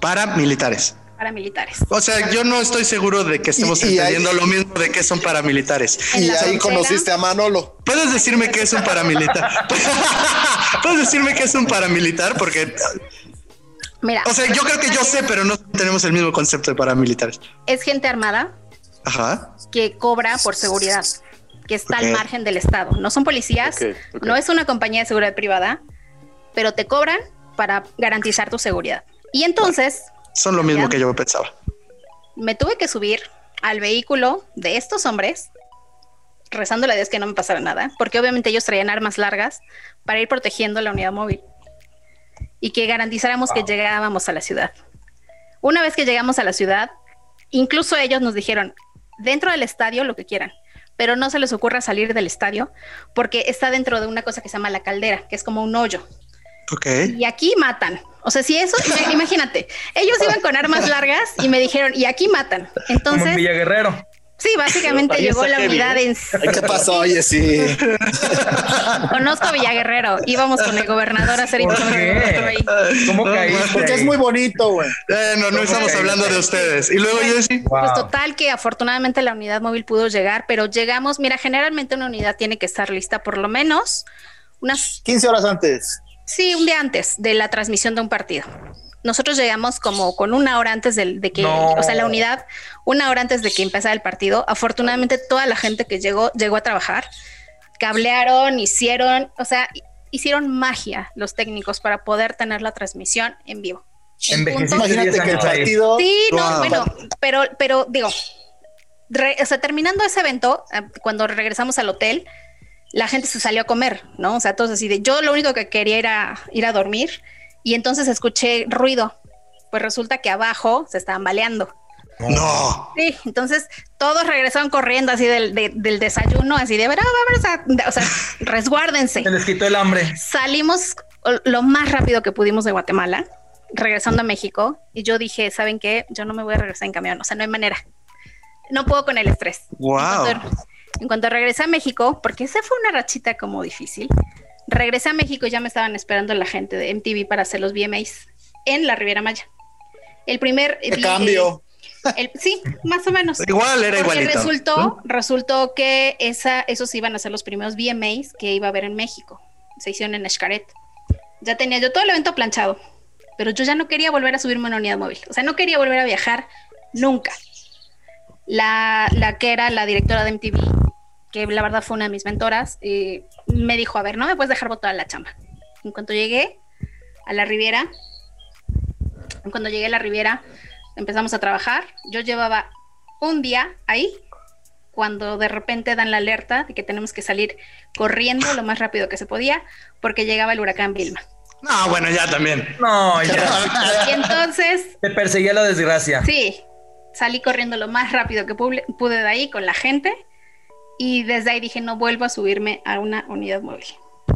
Paramilitares. Paramilitares. O sea, yo no estoy seguro de que estemos Y- y entendiendo ahí- lo mismo de que son paramilitares. Y la ahí conociste a Manolo. ¿Puedes decirme qué es un paramilitar? ¿Puedes decirme qué es un paramilitar? Porque, Mira, o sea, yo creo que yo sé, pero no tenemos el mismo concepto de paramilitares. es gente armada Ajá. que cobra por seguridad, que está al margen del Estado. No son policías, no es una compañía de seguridad privada, pero te cobran para garantizar tu seguridad. Y entonces Son lo mismo Ya. que yo pensaba. me tuve que subir al vehículo de estos hombres, rezándole a Dios que no me pasara nada, porque obviamente ellos traían armas largas para ir protegiendo la unidad móvil y que garantizáramos que llegábamos a la ciudad. Una vez que llegamos a la ciudad, incluso ellos nos dijeron, dentro del estadio lo que quieran, pero no se les ocurra salir del estadio porque está dentro de una cosa que se llama la caldera, que es como un hoyo. Ok. Y aquí matan. O sea, si eso, ima- imagínate, ellos iban con armas largas y me dijeron, y aquí matan. Como en Entonces, Villa Guerrero. Sí, básicamente llegó la heavy, unidad ¿eh? en... ¿Qué pasó? Oye, sí. Conozco a Villaguerrero, íbamos con el gobernador a hacer ¿Por qué? ahí. ¿Cómo caíste? Porque es muy bonito, güey. Eh, no, no estamos hablando de ustedes. Y luego Jessy. Wow. Pues total que afortunadamente la unidad móvil pudo llegar, pero llegamos, mira, generalmente una unidad tiene que estar lista por lo menos unas 15 horas antes. Sí, un día antes de la transmisión de un partido. Nosotros llegamos como con una hora antes del- de, que, No. o sea, la unidad, una hora antes de que empezara el partido. Afortunadamente, toda la gente que llegó, llegó a trabajar, cablearon, hicieron, o sea, hicieron magia los técnicos para poder tener la transmisión en vivo. En Imagínate 10 que el partido. Sí, no, Wow. bueno, pero, pero digo, re- o sea, terminando ese evento, eh, cuando regresamos al hotel, la gente se salió a comer, ¿no? O sea, todos así de, yo lo único que quería era ir a dormir y entonces escuché ruido. Pues resulta que abajo se estaban baleando. No. Sí, entonces todos regresaron corriendo así del, de- del desayuno, así de, o sea, resguárdense. Se les quitó el hambre. Salimos lo más rápido que pudimos de Guatemala, regresando a México, y yo dije, ¿saben qué? Yo no me voy a regresar en camión, o sea, no hay manera. No puedo con el estrés. Wow. En cuanto, en cuanto regresé a México, porque esa fue una rachita como difícil, regresé a México y ya me estaban esperando la gente de MTV para hacer los VMAs en la Riviera Maya. El primer... Vi- cambio. el- sí, más o menos. Igual era Porque igualito. resultó, resultó que esa, esos iban a ser los primeros VMAs que iba a haber en México. Se hicieron en Xcaret. Ya tenía yo todo el evento planchado, pero yo ya no quería volver a subirme a una unidad móvil. O sea, no quería volver a viajar nunca. La, la que era la directora de MTV, que la verdad fue una de mis mentoras, eh, me dijo, a ver, no me puedes dejar botada la chamba. En cuanto llegué a la Riviera, en cuando llegué a la Riviera, empezamos a trabajar. Yo llevaba un día ahí cuando de repente dan la alerta de que tenemos que salir corriendo lo más rápido que se podía porque llegaba el huracán Vilma. No, bueno, ya también. No, ya. Y entonces, Te perseguía la desgracia. sí, salí corriendo lo más rápido que pude pude de ahí con la gente y desde ahí dije no vuelvo a subirme a una unidad móvil.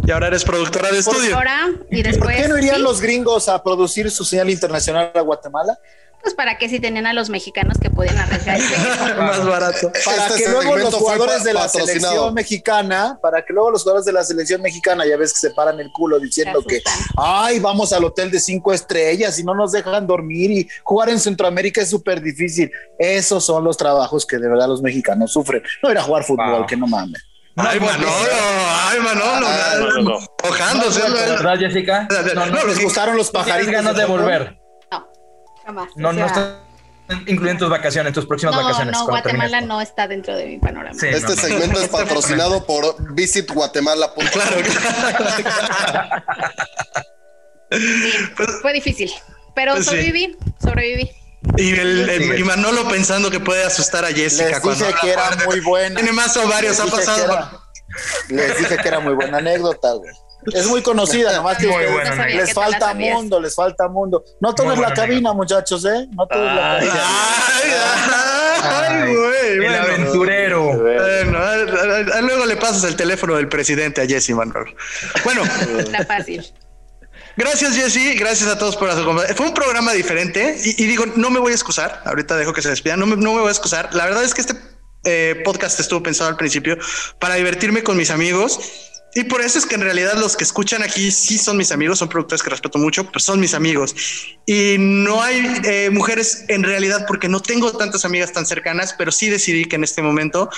Y ahora eres productora de estudio. Ahora y ¿Por después. qué no irían sí, los gringos a producir su señal internacional a Guatemala? Pues para que si tenían a los mexicanos que podían arriesgarse. Más barato. Para Este que luego los jugadores de la selección mexicana, para que luego los jugadores de la selección mexicana, ya ves que se paran el culo diciendo que, ay, vamos al hotel de cinco estrellas y no nos dejan dormir y jugar en Centroamérica es súper difícil. Esos son los trabajos que de verdad los mexicanos sufren. No ir a jugar fútbol, Wow. que no mames. Ay, Manolo, ay, Manolo. Ah, no, no, no. Mojándose. ¿Verdad, Jessica? No, no, les gustaron los ¿Tienes pajaritos. ganas de volver? No, jamás. No, O no está incluido en tus vacaciones, tus próximas no, vacaciones. no, Guatemala no está dentro de mi panorama. Sí, Este no, no. segmento es patrocinado por visitguatemala.com. Claro. Sí, fue difícil, pero Pues sí. sobreviví, sobreviví. Y, el, el- y Manolo pensando que puede asustar a Jessica Les cuando dije que era muy buena. Tiene más ovarios, ha pasado. era- Les dije que era muy buena anécdota, güey. Es muy conocida, nomás que Muy ustedes- No les que falta mundo, les falta mundo. No todo Muy es la cabina, muchachos, ¿eh? No todo es la cabina. Ay, ay, Ay, güey. El bueno. aventurero. Bueno, a- a- a- luego le pasas el teléfono del presidente a Jessy Manolo. Bueno, Está fácil. gracias Jessy, gracias a todos por su compañía. Fue un programa diferente y, y digo, no me voy a excusar, ahorita dejo que se despidan, no me, no me voy a excusar. La verdad es que este eh, podcast estuvo pensado al principio para divertirme con mis amigos y por eso es que en realidad los que escuchan aquí sí son mis amigos, son productores que respeto mucho, pero son mis amigos. Y no hay eh, mujeres en realidad porque no tengo tantas amigas tan cercanas, pero sí decidí que en este momento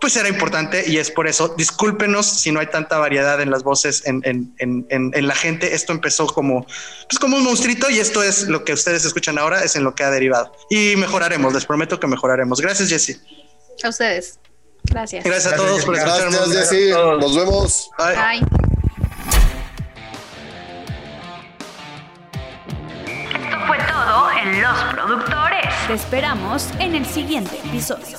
pues era importante y es por eso. Discúlpenos si no hay tanta variedad en las voces en, en- en- en- la gente. Esto empezó como, pues como un monstruito y esto es lo que ustedes escuchan ahora, es en lo que ha derivado. Y mejoraremos, les prometo que mejoraremos. Gracias, Jesse. A ustedes. Gracias. Gracias a Gracias, todos por escucharnos. Gracias, Jessy. Nos vemos. Bye. Bye. Esto fue todo en Los Productores. Te esperamos en el siguiente episodio.